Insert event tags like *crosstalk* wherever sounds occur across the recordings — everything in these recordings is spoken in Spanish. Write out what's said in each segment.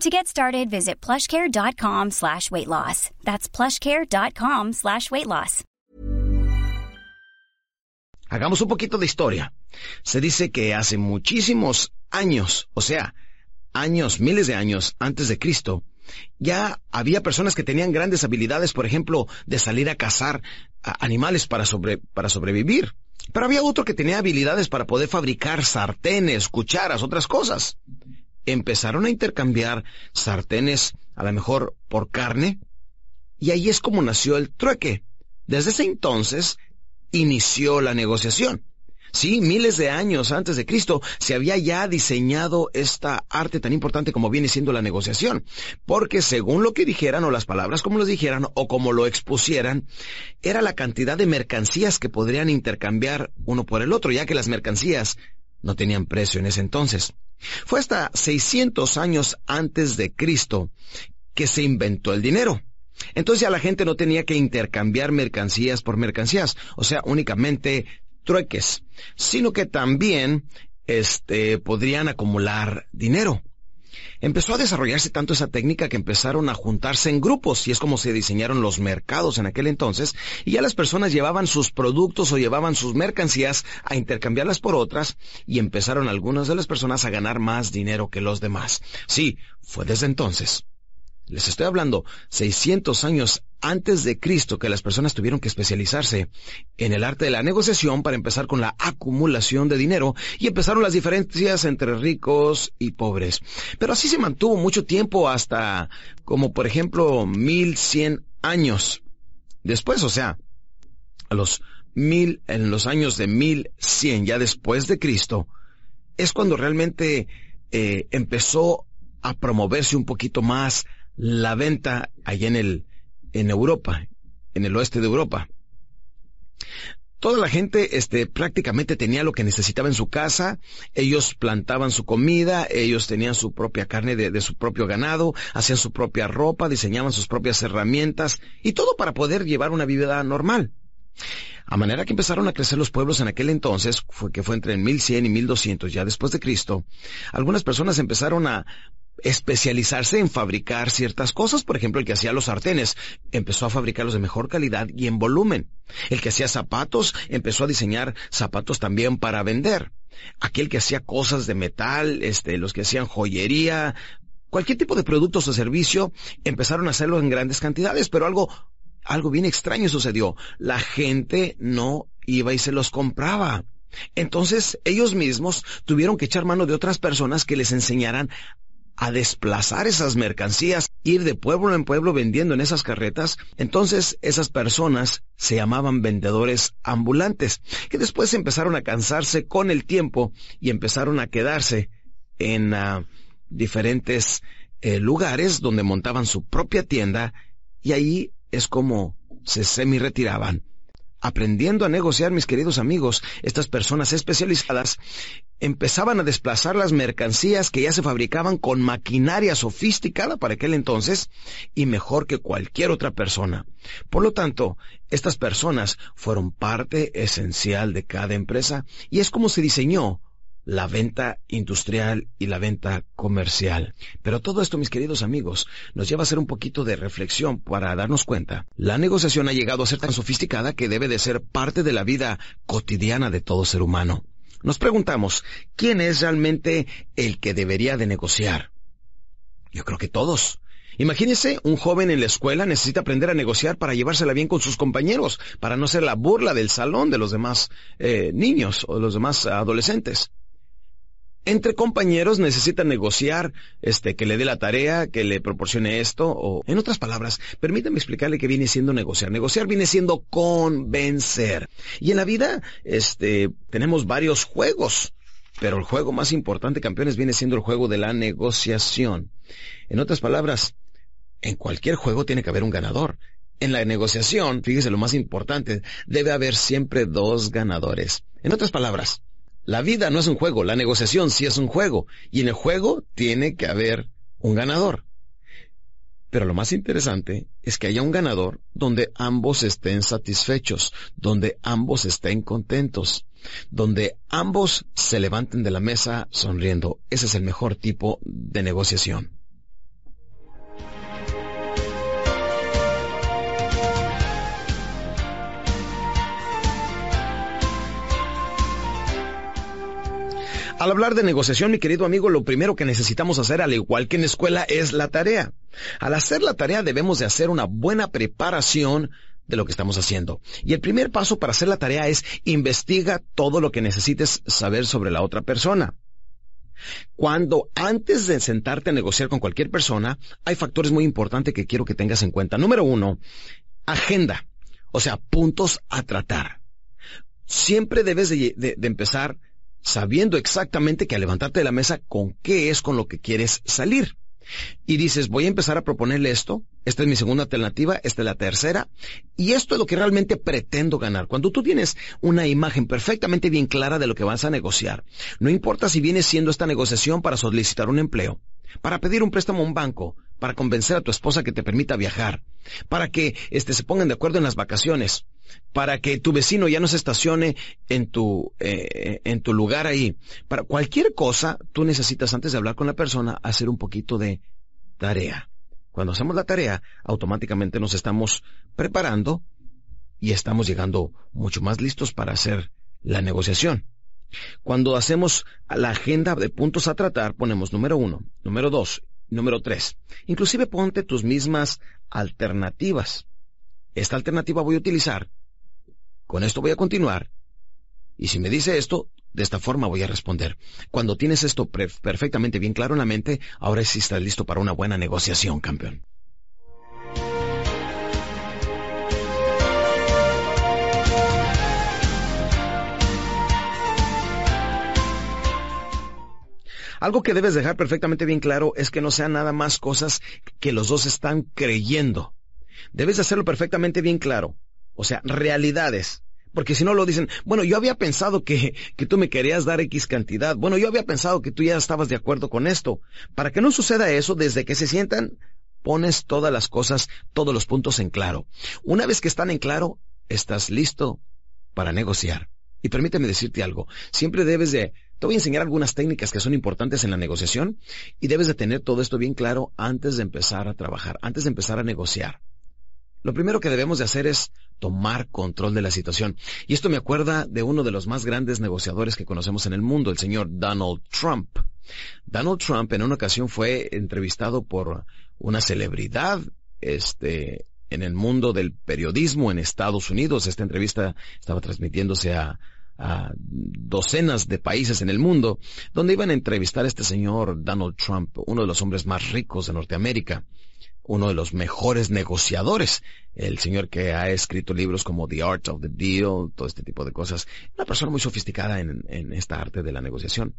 To get started, visit plushcare.com slash weight loss. That's plushcare.com slash weight loss. Hagamos un poquito de historia. Se dice que hace muchísimos años, o sea, años, miles de años antes de Cristo, ya había personas que tenían grandes habilidades, por ejemplo, de salir a cazar animales para, para sobrevivir. Pero había otro que tenía habilidades para poder fabricar sartenes, cucharas, otras cosas. Empezaron a intercambiar sartenes, a lo mejor por carne, y ahí es como nació el trueque. Desde ese entonces inició la negociación. Sí, miles de años antes de Cristo se había ya diseñado esta arte tan importante como viene siendo la negociación, porque según lo que dijeran o las palabras como los dijeran o como lo expusieran, era la cantidad de mercancías que podrían intercambiar uno por el otro, ya que las mercancías no tenían precio en ese entonces. Fue hasta 600 años antes de Cristo que se inventó el dinero. Entonces ya la gente no tenía que intercambiar mercancías por mercancías, o sea, únicamente trueques, sino que también este podrían acumular dinero. Empezó a desarrollarse tanto esa técnica que empezaron a juntarse en grupos y es como se diseñaron los mercados en aquel entonces y ya las personas llevaban sus productos o llevaban sus mercancías a intercambiarlas por otras y empezaron algunas de las personas a ganar más dinero que los demás. Sí, fue desde entonces. Les estoy hablando 600 años antes de Cristo que las personas tuvieron que especializarse en el arte de la negociación para empezar con la acumulación de dinero y empezaron las diferencias entre ricos y pobres. Pero así se mantuvo mucho tiempo hasta como por ejemplo 1100 años después, o sea, a los mil, en los años de 1100 ya después de Cristo, es cuando realmente eh, empezó a promoverse un poquito más la venta allá en el, en Europa, en el oeste de Europa. Toda la gente, este, prácticamente tenía lo que necesitaba en su casa, ellos plantaban su comida, ellos tenían su propia carne de, de su propio ganado, hacían su propia ropa, diseñaban sus propias herramientas, y todo para poder llevar una vida normal. A manera que empezaron a crecer los pueblos en aquel entonces, fue que fue entre el 1100 y 1200 ya después de Cristo, algunas personas empezaron a especializarse en fabricar ciertas cosas. Por ejemplo, el que hacía los sartenes empezó a fabricarlos de mejor calidad y en volumen. El que hacía zapatos empezó a diseñar zapatos también para vender. Aquel que hacía cosas de metal, este, los que hacían joyería, cualquier tipo de productos o servicio, empezaron a hacerlo en grandes cantidades, pero algo algo bien extraño sucedió. La gente no iba y se los compraba. Entonces ellos mismos tuvieron que echar mano de otras personas que les enseñaran a desplazar esas mercancías, ir de pueblo en pueblo vendiendo en esas carretas. Entonces esas personas se llamaban vendedores ambulantes, que después empezaron a cansarse con el tiempo y empezaron a quedarse en uh, diferentes eh, lugares donde montaban su propia tienda y ahí es como se semi retiraban aprendiendo a negociar, mis queridos amigos, estas personas especializadas empezaban a desplazar las mercancías que ya se fabricaban con maquinaria sofisticada para aquel entonces y mejor que cualquier otra persona. Por lo tanto, estas personas fueron parte esencial de cada empresa y es como se diseñó la venta industrial y la venta comercial. Pero todo esto, mis queridos amigos, nos lleva a hacer un poquito de reflexión para darnos cuenta. La negociación ha llegado a ser tan sofisticada que debe de ser parte de la vida cotidiana de todo ser humano. Nos preguntamos, ¿quién es realmente el que debería de negociar? Yo creo que todos. Imagínese, un joven en la escuela necesita aprender a negociar para llevársela bien con sus compañeros, para no ser la burla del salón de los demás eh, niños o los demás adolescentes entre compañeros necesitan negociar, este, que le dé la tarea, que le proporcione esto, o, en otras palabras, permítame explicarle que viene siendo negociar. Negociar viene siendo convencer. Y en la vida, este, tenemos varios juegos. Pero el juego más importante, campeones, viene siendo el juego de la negociación. En otras palabras, en cualquier juego tiene que haber un ganador. En la negociación, fíjese lo más importante, debe haber siempre dos ganadores. En otras palabras, la vida no es un juego, la negociación sí es un juego, y en el juego tiene que haber un ganador. Pero lo más interesante es que haya un ganador donde ambos estén satisfechos, donde ambos estén contentos, donde ambos se levanten de la mesa sonriendo. Ese es el mejor tipo de negociación. Al hablar de negociación, mi querido amigo, lo primero que necesitamos hacer, al igual que en escuela, es la tarea. Al hacer la tarea debemos de hacer una buena preparación de lo que estamos haciendo. Y el primer paso para hacer la tarea es investiga todo lo que necesites saber sobre la otra persona. Cuando antes de sentarte a negociar con cualquier persona, hay factores muy importantes que quiero que tengas en cuenta. Número uno, agenda. O sea, puntos a tratar. Siempre debes de, de empezar sabiendo exactamente que al levantarte de la mesa, con qué es con lo que quieres salir. Y dices, voy a empezar a proponerle esto, esta es mi segunda alternativa, esta es la tercera, y esto es lo que realmente pretendo ganar. Cuando tú tienes una imagen perfectamente bien clara de lo que vas a negociar, no importa si viene siendo esta negociación para solicitar un empleo, para pedir un préstamo a un banco, para convencer a tu esposa que te permita viajar, para que este, se pongan de acuerdo en las vacaciones, para que tu vecino ya no se estacione en tu, eh, en tu lugar ahí. Para cualquier cosa, tú necesitas antes de hablar con la persona hacer un poquito de tarea. Cuando hacemos la tarea, automáticamente nos estamos preparando y estamos llegando mucho más listos para hacer la negociación. Cuando hacemos la agenda de puntos a tratar, ponemos número uno, número dos, número tres. Inclusive ponte tus mismas alternativas. Esta alternativa voy a utilizar. Con esto voy a continuar. Y si me dice esto, de esta forma voy a responder. Cuando tienes esto perfectamente bien claro en la mente, ahora sí estás listo para una buena negociación, campeón. Algo que debes dejar perfectamente bien claro es que no sean nada más cosas que los dos están creyendo. Debes hacerlo perfectamente bien claro. O sea, realidades. Porque si no lo dicen, bueno, yo había pensado que, que tú me querías dar X cantidad. Bueno, yo había pensado que tú ya estabas de acuerdo con esto. Para que no suceda eso, desde que se sientan, pones todas las cosas, todos los puntos en claro. Una vez que están en claro, estás listo para negociar. Y permíteme decirte algo, siempre debes de, te voy a enseñar algunas técnicas que son importantes en la negociación y debes de tener todo esto bien claro antes de empezar a trabajar, antes de empezar a negociar. Lo primero que debemos de hacer es tomar control de la situación. Y esto me acuerda de uno de los más grandes negociadores que conocemos en el mundo, el señor Donald Trump. Donald Trump en una ocasión fue entrevistado por una celebridad, este, en el mundo del periodismo en Estados Unidos. Esta entrevista estaba transmitiéndose a, a docenas de países en el mundo, donde iban a entrevistar a este señor Donald Trump, uno de los hombres más ricos de Norteamérica, uno de los mejores negociadores, el señor que ha escrito libros como The Art of the Deal, todo este tipo de cosas, una persona muy sofisticada en, esta arte de la negociación.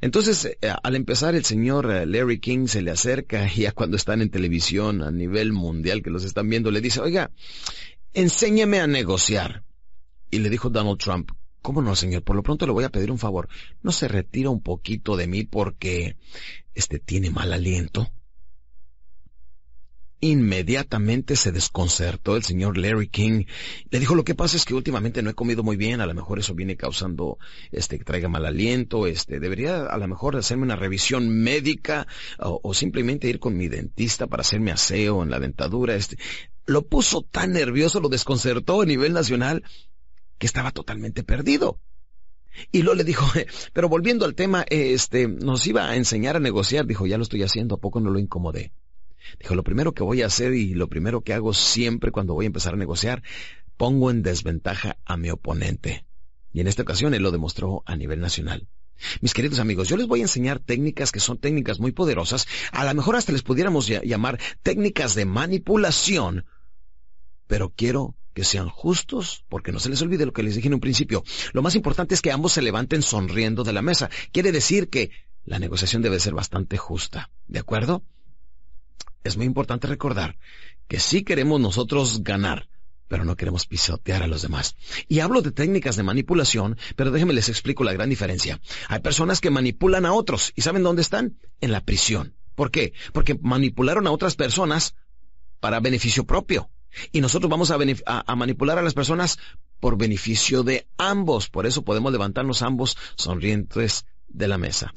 Entonces, eh, al empezar, el señor eh, Larry King se le acerca *laughs* y ya cuando están en televisión a nivel mundial que los están viendo, le dice, oiga, enséñeme a negociar. Y le dijo Donald Trump, ¿cómo no, señor? Por lo pronto le voy a pedir un favor. ¿No se retira un poquito de mí porque, este, tiene mal aliento? Inmediatamente se desconcertó el señor Larry King. Le dijo, lo que pasa es que últimamente no he comido muy bien, a lo mejor eso viene causando, este, que traiga mal aliento, este, debería a lo mejor hacerme una revisión médica o, simplemente ir con mi dentista para hacerme aseo en la dentadura, este. Lo puso tan nervioso, lo desconcertó a nivel nacional, que estaba totalmente perdido. Y luego le dijo, *laughs* pero volviendo al tema, este, nos iba a enseñar a negociar. Dijo, ya lo estoy haciendo, ¿a poco no lo incomodé? Dijo, lo primero que voy a hacer y lo primero que hago siempre cuando voy a empezar a negociar, pongo en desventaja a mi oponente. Y en esta ocasión él lo demostró a nivel nacional. Mis queridos amigos, yo les voy a enseñar técnicas que son técnicas muy poderosas, a lo mejor hasta les pudiéramos llamar técnicas de manipulación, pero quiero que sean justos, porque no se les olvide lo que les dije en un principio. Lo más importante es que ambos se levanten sonriendo de la mesa. Quiere decir que la negociación debe ser bastante justa. ¿De acuerdo? Es muy importante recordar que sí queremos nosotros ganar, pero no queremos pisotear a los demás. Y hablo de técnicas de manipulación, pero déjenme les explico la gran diferencia. Hay personas que manipulan a otros y ¿saben dónde están? En la prisión. ¿Por qué? Porque manipularon a otras personas para beneficio propio. Y nosotros vamos a, a, manipular a las personas por beneficio de ambos. Por eso podemos levantarnos ambos sonrientes de la mesa.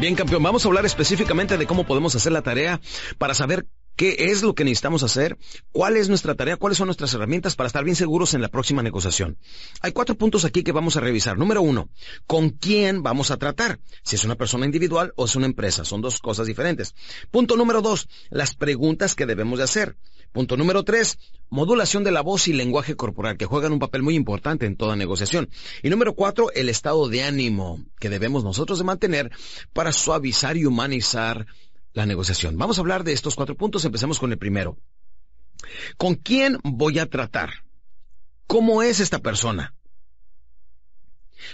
Bien, campeón, vamos a hablar específicamente de cómo podemos hacer la tarea para saber qué es lo que necesitamos hacer, cuál es nuestra tarea, cuáles son nuestras herramientas para estar bien seguros en la próxima negociación. Hay cuatro puntos aquí que vamos a revisar. Número uno, ¿con quién vamos a tratar? Si es una persona individual o es una empresa. Son dos cosas diferentes. Punto número dos, las preguntas que debemos de hacer. Punto número tres, modulación de la voz y lenguaje corporal, que juegan un papel muy importante en toda negociación. Y número cuatro, el estado de ánimo que debemos nosotros de mantener para suavizar y humanizar la negociación. Vamos a hablar de estos cuatro puntos. Empecemos con el primero. ¿Con quién voy a tratar? ¿Cómo es esta persona?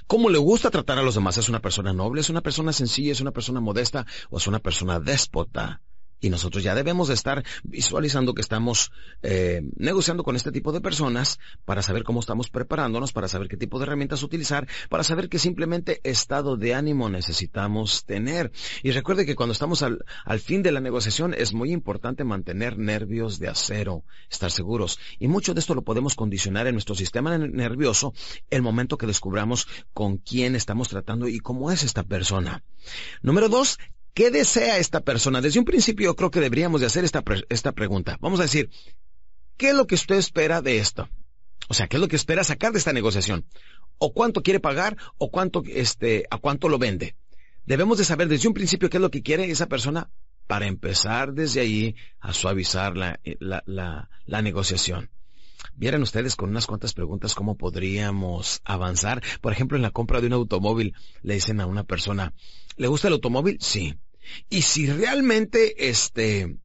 ¿Cómo le gusta tratar a los demás? ¿Es una persona noble? ¿Es una persona sencilla? ¿Es una persona modesta? ¿O es una persona déspota? Y nosotros ya debemos de estar visualizando que estamos eh, negociando con este tipo de personas para saber cómo estamos preparándonos, para saber qué tipo de herramientas utilizar, para saber qué simplemente estado de ánimo necesitamos tener. Y recuerde que cuando estamos al, al fin de la negociación es muy importante mantener nervios de acero, estar seguros. Y mucho de esto lo podemos condicionar en nuestro sistema nervioso el momento que descubramos con quién estamos tratando y cómo es esta persona. Número dos, ¿Qué desea esta persona? Desde un principio yo creo que deberíamos de hacer esta, esta pregunta. Vamos a decir, ¿qué es lo que usted espera de esto? O sea, ¿qué es lo que espera sacar de esta negociación? ¿O cuánto quiere pagar? ¿O cuánto, este, a cuánto lo vende? Debemos de saber desde un principio qué es lo que quiere esa persona para empezar desde ahí a suavizar la, la, la, la negociación. Vieran ustedes con unas cuantas preguntas cómo podríamos avanzar. Por ejemplo, en la compra de un automóvil le dicen a una persona, ¿le gusta el automóvil? Sí. Y si realmente este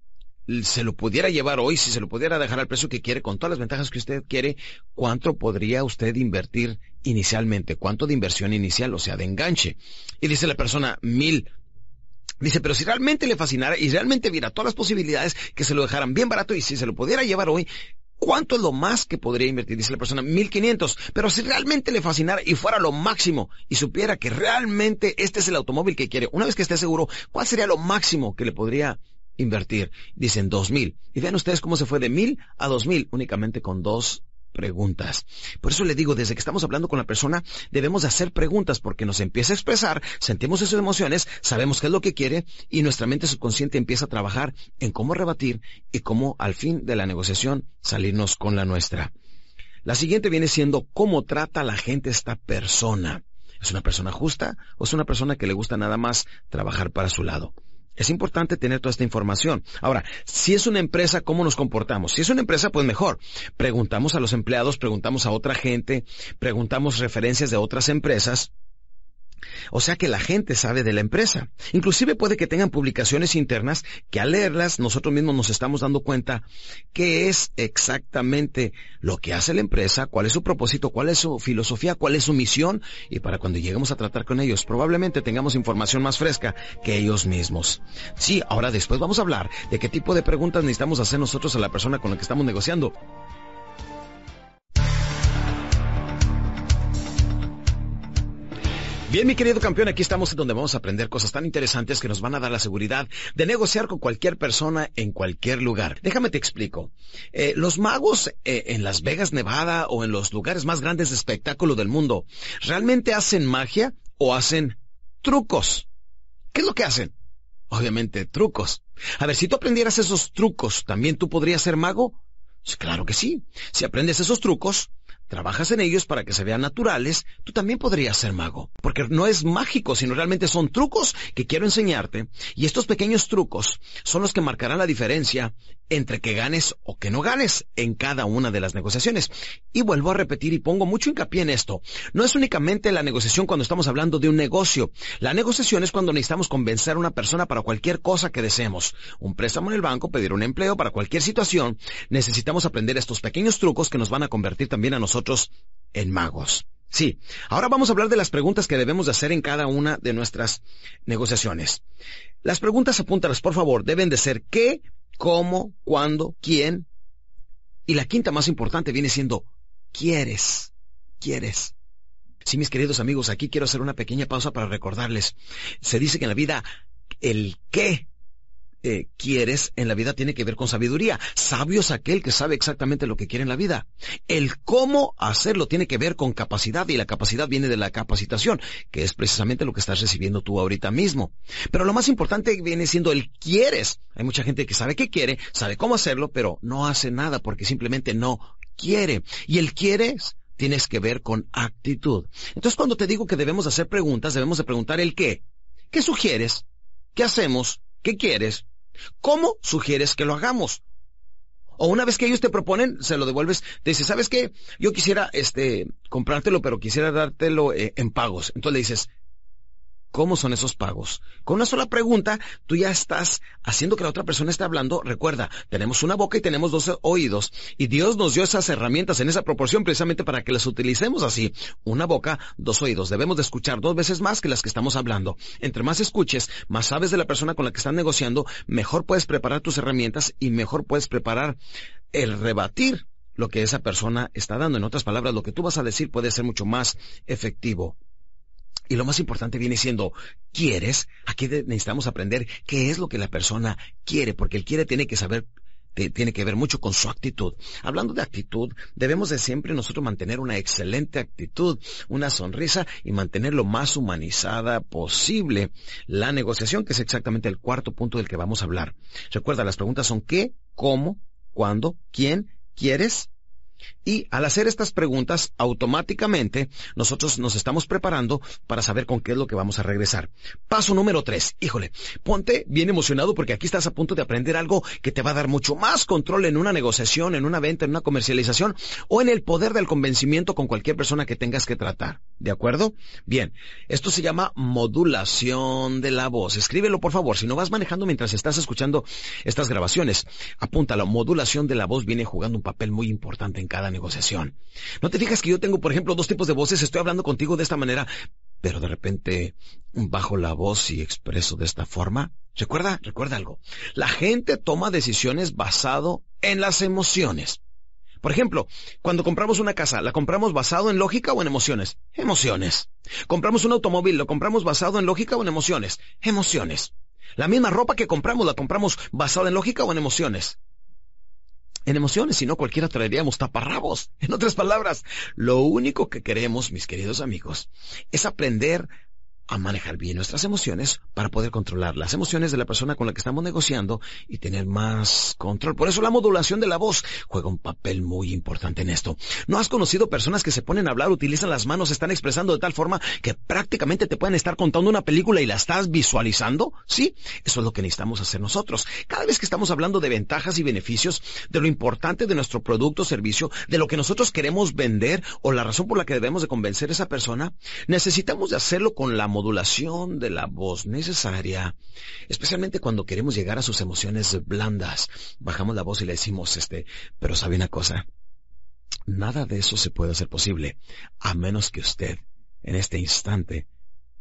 se lo pudiera llevar hoy, si se lo pudiera dejar al precio que quiere, con todas las ventajas que usted quiere, ¿cuánto podría usted invertir inicialmente? ¿Cuánto de inversión inicial, o sea, de enganche? Y dice la persona, mil. Dice, pero si realmente le fascinara y realmente viera todas las posibilidades que se lo dejaran bien barato y si se lo pudiera llevar hoy, ¿Cuánto es lo más que podría invertir? Dice la persona, 1500. Pero si realmente le fascinara y fuera lo máximo y supiera que realmente este es el automóvil que quiere, una vez que esté seguro, ¿cuál sería lo máximo que le podría invertir? Dicen 2000. Y vean ustedes cómo se fue de 1000 a 2000 únicamente con dos preguntas. Por eso le digo, desde que estamos hablando con la persona, debemos de hacer preguntas porque nos empieza a expresar, sentimos esas emociones, sabemos qué es lo que quiere y nuestra mente subconsciente empieza a trabajar en cómo rebatir y cómo al fin de la negociación salirnos con la nuestra. La siguiente viene siendo cómo trata la gente esta persona. ¿Es una persona justa o es una persona que le gusta nada más trabajar para su lado? Es importante tener toda esta información. Ahora, si es una empresa, ¿cómo nos comportamos? Si es una empresa, pues mejor. Preguntamos a los empleados, preguntamos a otra gente, preguntamos referencias de otras empresas O sea que la gente sabe de la empresa. Inclusive puede que tengan publicaciones internas que al leerlas nosotros mismos nos estamos dando cuenta qué es exactamente lo que hace la empresa, cuál es su propósito, cuál es su filosofía, cuál es su misión y para cuando lleguemos a tratar con ellos probablemente tengamos información más fresca que ellos mismos. Sí, ahora después vamos a hablar de qué tipo de preguntas necesitamos hacer nosotros a la persona con la que estamos negociando. Bien, mi querido campeón, aquí estamos donde vamos a aprender cosas tan interesantes que nos van a dar la seguridad de negociar con cualquier persona en cualquier lugar. Déjame te explico. Eh, los magos eh, en Las Vegas, Nevada o en los lugares más grandes de espectáculo del mundo, ¿realmente hacen magia o hacen trucos? ¿Qué es lo que hacen? Obviamente trucos. A ver, si tú aprendieras esos trucos, ¿también tú podrías ser mago? claro que sí. Si aprendes esos trucos, trabajas en ellos para que se vean naturales, tú también podrías ser mago. Porque no es mágico, sino realmente son trucos que quiero enseñarte. Y estos pequeños trucos son los que marcarán la diferencia entre que ganes o que no ganes en cada una de las negociaciones. Y vuelvo a repetir y pongo mucho hincapié en esto. No es únicamente la negociación cuando estamos hablando de un negocio. La negociación es cuando necesitamos convencer a una persona para cualquier cosa que deseemos. Un préstamo en el banco, pedir un empleo, para cualquier situación. Necesitamos aprender estos pequeños trucos que nos van a convertir también a nosotros en magos. Sí, ahora vamos a hablar de las preguntas que debemos de hacer en cada una de nuestras negociaciones. Las preguntas, apúntalas por favor, deben de ser ¿qué cómo, cuándo, quién. Y la quinta más importante viene siendo ¿quieres? ¿Quieres? Sí, mis queridos amigos, aquí quiero hacer una pequeña pausa para recordarles. Se dice que en la vida el qué eh, quieres en la vida tiene que ver con sabiduría. Sabio es aquel que sabe exactamente lo que quiere en la vida. El cómo hacerlo tiene que ver con capacidad y la capacidad viene de la capacitación, que es precisamente lo que estás recibiendo tú ahorita mismo. Pero lo más importante viene siendo el quieres. Hay mucha gente que sabe qué quiere, sabe cómo hacerlo, pero no hace nada porque simplemente no quiere. Y el quieres tienes que ver con actitud. Entonces cuando te digo que debemos hacer preguntas, debemos de preguntar el qué. ¿Qué sugieres? ¿Qué hacemos? ¿Qué quieres? ¿Cómo sugieres que lo hagamos? O una vez que ellos te proponen, se lo devuelves, te dice, ¿sabes qué? Yo quisiera, este, comprártelo, pero quisiera dártelo eh, en pagos. Entonces le dices, ¿Cómo son esos pagos? Con una sola pregunta, tú ya estás haciendo que la otra persona esté hablando. Recuerda, tenemos una boca y tenemos dos oídos. Y Dios nos dio esas herramientas en esa proporción precisamente para que las utilicemos así. Una boca, dos oídos. Debemos de escuchar dos veces más que las que estamos hablando. Entre más escuches, más sabes de la persona con la que estás negociando, mejor puedes preparar tus herramientas y mejor puedes preparar el rebatir lo que esa persona está dando. En otras palabras, lo que tú vas a decir puede ser mucho más efectivo. Y lo más importante viene siendo, ¿quieres? Aquí necesitamos aprender qué es lo que la persona quiere, porque el quiere tiene que saber tiene que ver mucho con su actitud. Hablando de actitud, debemos de siempre nosotros mantener una excelente actitud, una sonrisa y mantener lo más humanizada posible la negociación, que es exactamente el cuarto punto del que vamos a hablar. Recuerda, las preguntas son qué, cómo, cuándo, quién, quieres y al hacer estas preguntas, automáticamente nosotros nos estamos preparando para saber con qué es lo que vamos a regresar. Paso número tres. Híjole, ponte bien emocionado porque aquí estás a punto de aprender algo que te va a dar mucho más control en una negociación, en una venta, en una comercialización o en el poder del convencimiento con cualquier persona que tengas que tratar. ¿De acuerdo? Bien, esto se llama modulación de la voz. Escríbelo por favor. Si no vas manejando mientras estás escuchando estas grabaciones, apúntalo. Modulación de la voz viene jugando un papel muy importante en cada negociación. ¿No te fijas que yo tengo, por ejemplo, dos tipos de voces? Estoy hablando contigo de esta manera, pero de repente bajo la voz y expreso de esta forma. Recuerda, recuerda algo. La gente toma decisiones basado en las emociones. Por ejemplo, cuando compramos una casa, ¿la compramos basado en lógica o en emociones? Emociones. Compramos un automóvil, ¿lo compramos basado en lógica o en emociones? Emociones. La misma ropa que compramos, ¿la compramos basada en lógica o en emociones? En emociones, si no cualquiera traeríamos taparrabos. En otras palabras, lo único que queremos, mis queridos amigos, es aprender a manejar bien nuestras emociones para poder controlar las emociones de la persona con la que estamos negociando y tener más control. Por eso la modulación de la voz juega un papel muy importante en esto. ¿No has conocido personas que se ponen a hablar, utilizan las manos, están expresando de tal forma que prácticamente te pueden estar contando una película y la estás visualizando? Sí, eso es lo que necesitamos hacer nosotros. Cada vez que estamos hablando de ventajas y beneficios, de lo importante de nuestro producto o servicio, de lo que nosotros queremos vender o la razón por la que debemos de convencer a esa persona, necesitamos de hacerlo con la modulación de la voz necesaria, especialmente cuando queremos llegar a sus emociones blandas. Bajamos la voz y le decimos, este, pero sabe una cosa, nada de eso se puede hacer posible, a menos que usted, en este instante,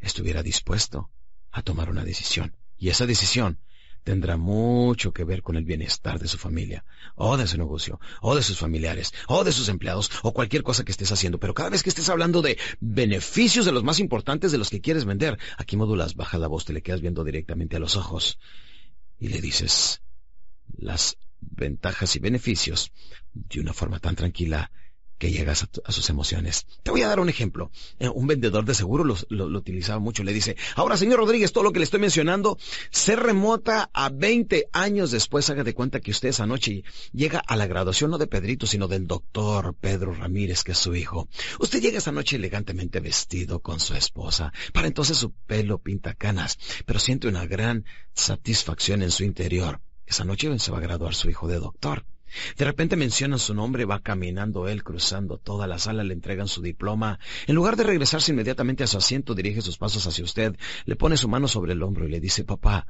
estuviera dispuesto a tomar una decisión. Y esa decisión tendrá mucho que ver con el bienestar de su familia, o de su negocio, o de sus familiares, o de sus empleados, o cualquier cosa que estés haciendo. Pero cada vez que estés hablando de beneficios de los más importantes de los que quieres vender, aquí modulas, baja la voz, te le quedas viendo directamente a los ojos y le dices las ventajas y beneficios de una forma tan tranquila que llegas a, sus emociones. Te voy a dar un ejemplo. Eh, un vendedor de seguro lo, utilizaba mucho. Le dice, ahora señor Rodríguez, todo lo que le estoy mencionando se remota a 20 años después. Haga de cuenta que usted esa noche llega a la graduación no de Pedrito, sino del doctor Pedro Ramírez, que es su hijo. Usted llega esa noche elegantemente vestido con su esposa. Para entonces su pelo pinta canas, pero siente una gran satisfacción en su interior. Esa noche se va a graduar su hijo de doctor. De repente mencionan su nombre, va caminando él, cruzando toda la sala, le entregan su diploma. En lugar de regresarse inmediatamente a su asiento, dirige sus pasos hacia usted, le pone su mano sobre el hombro y le dice, papá,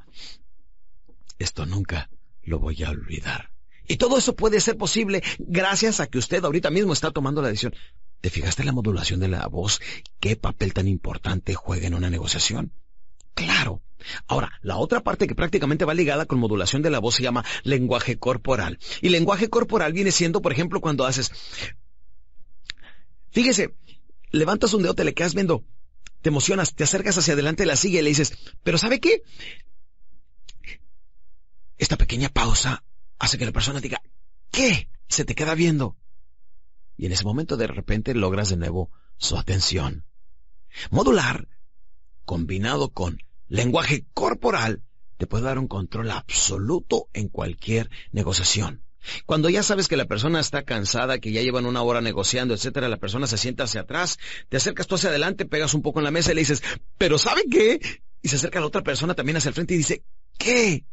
esto nunca lo voy a olvidar. Y todo eso puede ser posible gracias a que usted ahorita mismo está tomando la decisión. ¿Te fijaste en la modulación de la voz? ¿Qué papel tan importante juega en una negociación? Claro. Ahora, la otra parte que prácticamente va ligada con modulación de la voz se llama lenguaje corporal. Y lenguaje corporal viene siendo, por ejemplo, cuando haces... Fíjese, levantas un dedo, te le quedas viendo, te emocionas, te acercas hacia adelante, la sigue y le dices, pero ¿sabe qué? Esta pequeña pausa hace que la persona diga, ¿qué? Se te queda viendo. Y en ese momento de repente logras de nuevo su atención. Modular combinado con lenguaje corporal, te puede dar un control absoluto en cualquier negociación. Cuando ya sabes que la persona está cansada, que ya llevan una hora negociando, etcétera, la persona se sienta hacia atrás, te acercas tú hacia adelante, pegas un poco en la mesa y le dices, pero ¿sabe qué? Y se acerca la otra persona también hacia el frente y dice, ¿qué?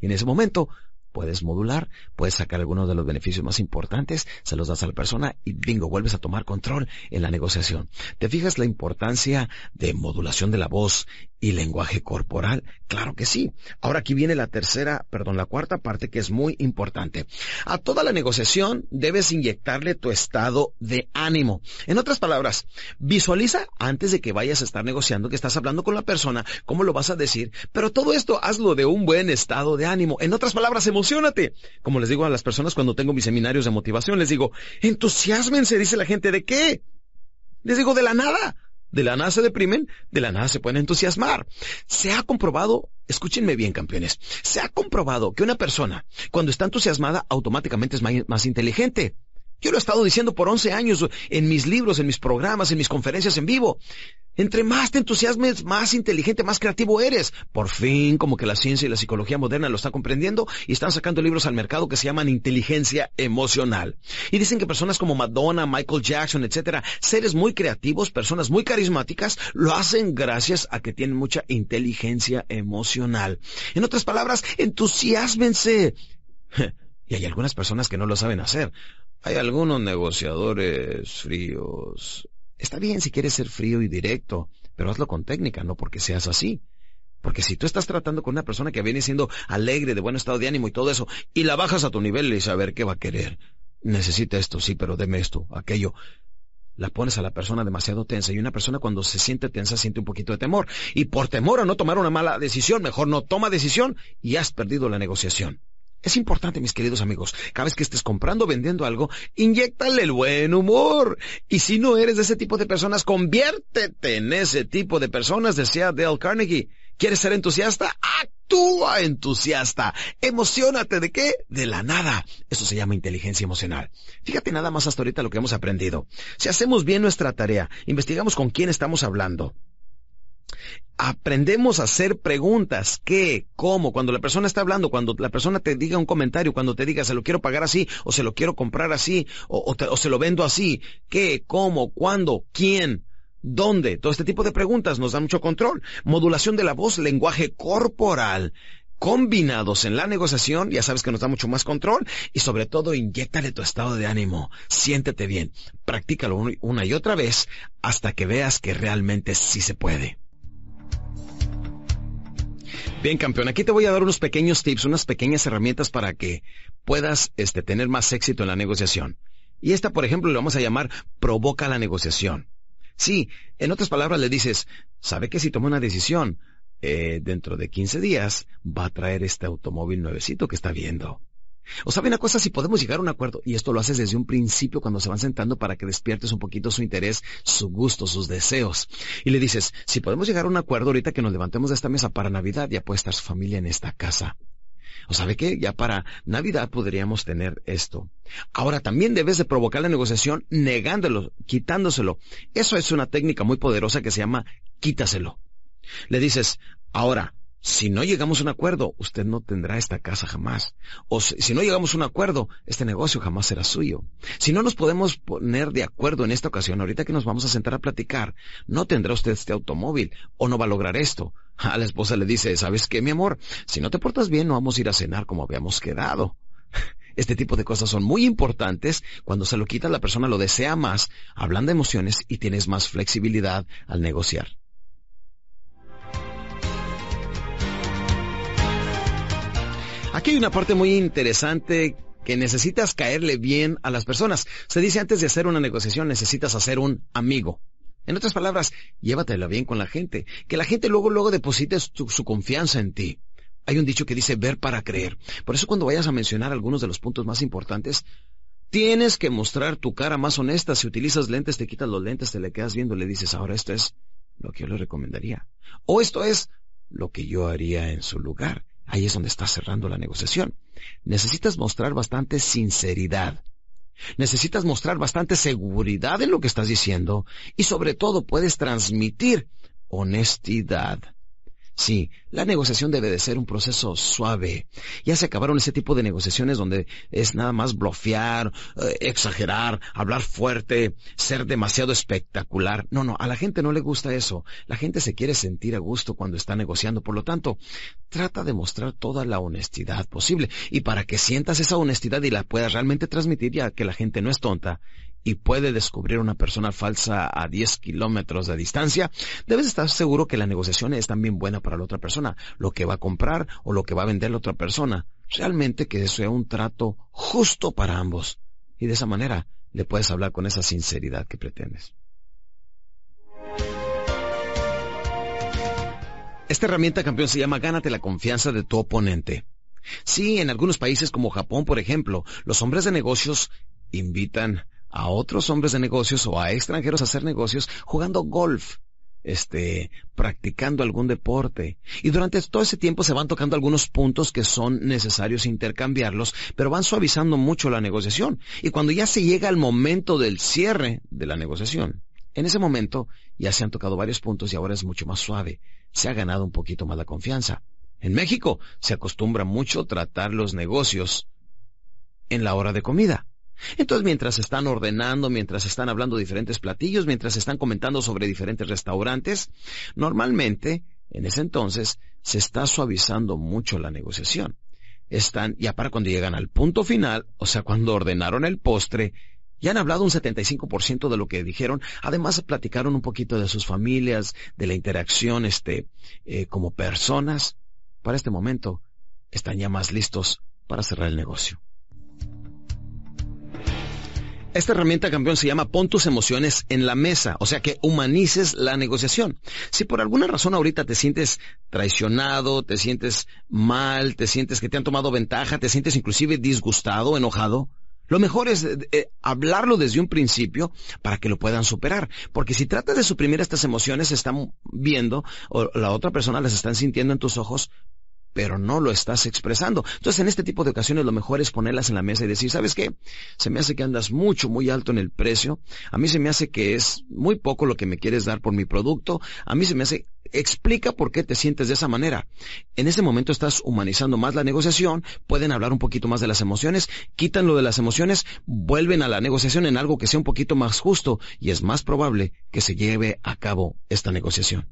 Y en ese momento puedes modular, puedes sacar algunos de los beneficios más importantes, se los das a la persona y bingo, vuelves a tomar control en la negociación. ¿Te fijas la importancia de modulación de la voz y lenguaje corporal? Claro que sí. Ahora aquí viene la tercera, perdón, la cuarta parte que es muy importante. A toda la negociación debes inyectarle tu estado de ánimo. En otras palabras, visualiza antes de que vayas a estar negociando que estás hablando con la persona, cómo lo vas a decir, pero todo esto hazlo de un buen estado de ánimo. En otras palabras, emocionate. Como les digo a las personas cuando tengo mis seminarios de motivación, les digo, entusiasmense, dice la gente, ¿de qué? Les digo, de la nada. De la nada se deprimen, de la nada se pueden entusiasmar. Se ha comprobado, escúchenme bien campeones, se ha comprobado que una persona cuando está entusiasmada automáticamente es más, inteligente. Yo lo he estado diciendo por 11 años en mis libros, en mis programas, en mis conferencias en vivo. Entre más te entusiasmes, más inteligente, más creativo eres. Por fin, como que la ciencia y la psicología moderna lo está comprendiendo y están sacando libros al mercado que se llaman inteligencia emocional. Y dicen que personas como Madonna, Michael Jackson, etcétera, seres muy creativos, personas muy carismáticas, lo hacen gracias a que tienen mucha inteligencia emocional. En otras palabras, entusiasmense. *laughs* Y hay algunas personas que no lo saben hacer. Hay algunos negociadores fríos, Está bien si quieres ser frío y directo, pero hazlo con técnica, no porque seas así. Porque si tú estás tratando con una persona que viene siendo alegre, de buen estado de ánimo y todo eso, y la bajas a tu nivel y ver, ¿qué va a querer? Necesita esto, sí, pero deme esto, aquello. La pones a la persona demasiado tensa y una persona cuando se siente tensa siente un poquito de temor. Y por temor a no tomar una mala decisión, mejor no toma decisión y has perdido la negociación. Es importante, mis queridos amigos, cada vez que estés comprando o vendiendo algo, inyectale el buen humor. Y si no eres de ese tipo de personas, conviértete en ese tipo de personas, decía Dale Carnegie. ¿Quieres ser entusiasta? Actúa entusiasta. Emocionate de qué? De la nada. Eso se llama inteligencia emocional. Fíjate nada más hasta ahorita lo que hemos aprendido. Si hacemos bien nuestra tarea, investigamos con quién estamos hablando, aprendemos a hacer preguntas. ¿Qué? ¿Cómo? Cuando la persona está hablando, cuando la persona te diga un comentario, cuando te diga se lo quiero pagar así, o se lo quiero comprar así, o, se lo vendo así. ¿Qué? ¿Cómo? ¿Cuándo? ¿Quién? ¿Dónde? Todo este tipo de preguntas nos da mucho control. Modulación de la voz, lenguaje corporal combinados en la negociación, ya sabes que nos da mucho más control y sobre todo inyectale tu estado de ánimo, siéntete bien, practícalo una y otra vez hasta que veas que realmente sí se puede. Bien, campeón, aquí te voy a dar unos pequeños tips, unas pequeñas herramientas para que puedas este, tener más éxito en la negociación. Y esta, por ejemplo, le vamos a llamar provoca la negociación. Sí, en otras palabras le dices, sabe que si toma una decisión, eh, dentro de 15 días va a traer este automóvil nuevecito que está viendo. O sabe una cosa, si podemos llegar a un acuerdo, y esto lo haces desde un principio cuando se van sentando para que despiertes un poquito su interés, su gusto, sus deseos. Y le dices, si podemos llegar a un acuerdo ahorita que nos levantemos de esta mesa para Navidad, ya puede estar su familia en esta casa. ¿O sabe qué? Ya para Navidad podríamos tener esto. Ahora también debes de provocar la negociación negándolo, quitándoselo. Eso es una técnica muy poderosa que se llama quítaselo. Le dices, ahora, si no llegamos a un acuerdo, usted no tendrá esta casa jamás. O si, no llegamos a un acuerdo, este negocio jamás será suyo. Si no nos podemos poner de acuerdo en esta ocasión, ahorita que nos vamos a sentar a platicar, no tendrá usted este automóvil o no va a lograr esto. A *laughs* la esposa le dice, ¿sabes qué, mi amor? Si no te portas bien, no vamos a ir a cenar como habíamos quedado. *laughs* Este tipo de cosas son muy importantes. Cuando se lo quita, la persona lo desea más, hablan de emociones y tienes más flexibilidad al negociar. Aquí hay una parte muy interesante que necesitas caerle bien a las personas. Se dice antes de hacer una negociación necesitas hacer un amigo. En otras palabras, llévatela bien con la gente. Que la gente luego, luego deposite su, confianza en ti. Hay un dicho que dice ver para creer. Por eso cuando vayas a mencionar algunos de los puntos más importantes, tienes que mostrar tu cara más honesta. Si utilizas lentes, te quitas los lentes, te le quedas viendo, le dices, ahora esto es lo que yo le recomendaría. O esto es lo que yo haría en su lugar. Ahí es donde estás cerrando la negociación. Necesitas mostrar bastante sinceridad. Necesitas mostrar bastante seguridad en lo que estás diciendo y sobre todo puedes transmitir honestidad. Sí, la negociación debe de ser un proceso suave. Ya se acabaron ese tipo de negociaciones donde es nada más blofear, eh, exagerar, hablar fuerte, ser demasiado espectacular. No, no, a la gente no le gusta eso. La gente se quiere sentir a gusto cuando está negociando. Por lo tanto, trata de mostrar toda la honestidad posible. Y para que sientas esa honestidad y la puedas realmente transmitir, ya que la gente no es tonta y puede descubrir una persona falsa a 10 kilómetros de distancia, debes estar seguro que la negociación es también buena para la otra persona, lo que va a comprar o lo que va a vender la otra persona. Realmente que sea un trato justo para ambos. Y de esa manera le puedes hablar con esa sinceridad que pretendes. Esta herramienta campeón se llama Gánate la confianza de tu oponente. Sí, en algunos países como Japón, por ejemplo, los hombres de negocios invitan a otros hombres de negocios o a extranjeros a hacer negocios jugando golf, este, practicando algún deporte. Y durante todo ese tiempo se van tocando algunos puntos que son necesarios intercambiarlos, pero van suavizando mucho la negociación. Y cuando ya se llega al momento del cierre de la negociación, en ese momento ya se han tocado varios puntos y ahora es mucho más suave. Se ha ganado un poquito más la confianza. En México se acostumbra mucho tratar los negocios en la hora de comida. Entonces, mientras están ordenando, mientras están hablando diferentes platillos, mientras están comentando sobre diferentes restaurantes, normalmente, en ese entonces, se está suavizando mucho la negociación. Están, ya para cuando llegan al punto final, o sea, cuando ordenaron el postre, ya han hablado un 75% de lo que dijeron. Además, platicaron un poquito de sus familias, de la interacción, este, eh, como personas. Para este momento, están ya más listos para cerrar el negocio. Esta herramienta, campeón, se llama pon tus emociones en la mesa, o sea que humanices la negociación. Si por alguna razón ahorita te sientes traicionado, te sientes mal, te sientes que te han tomado ventaja, te sientes inclusive disgustado, enojado, lo mejor es eh, hablarlo desde un principio para que lo puedan superar. Porque si tratas de suprimir estas emociones, están viendo o la otra persona las están sintiendo en tus ojos, pero no lo estás expresando. Entonces, en este tipo de ocasiones lo mejor es ponerlas en la mesa y decir, ¿sabes qué? Se me hace que andas mucho, muy alto en el precio. A mí se me hace que es muy poco lo que me quieres dar por mi producto. A mí se me hace, explica por qué te sientes de esa manera. En ese momento estás humanizando más la negociación, pueden hablar un poquito más de las emociones, quitan lo de las emociones, vuelven a la negociación en algo que sea un poquito más justo y es más probable que se lleve a cabo esta negociación.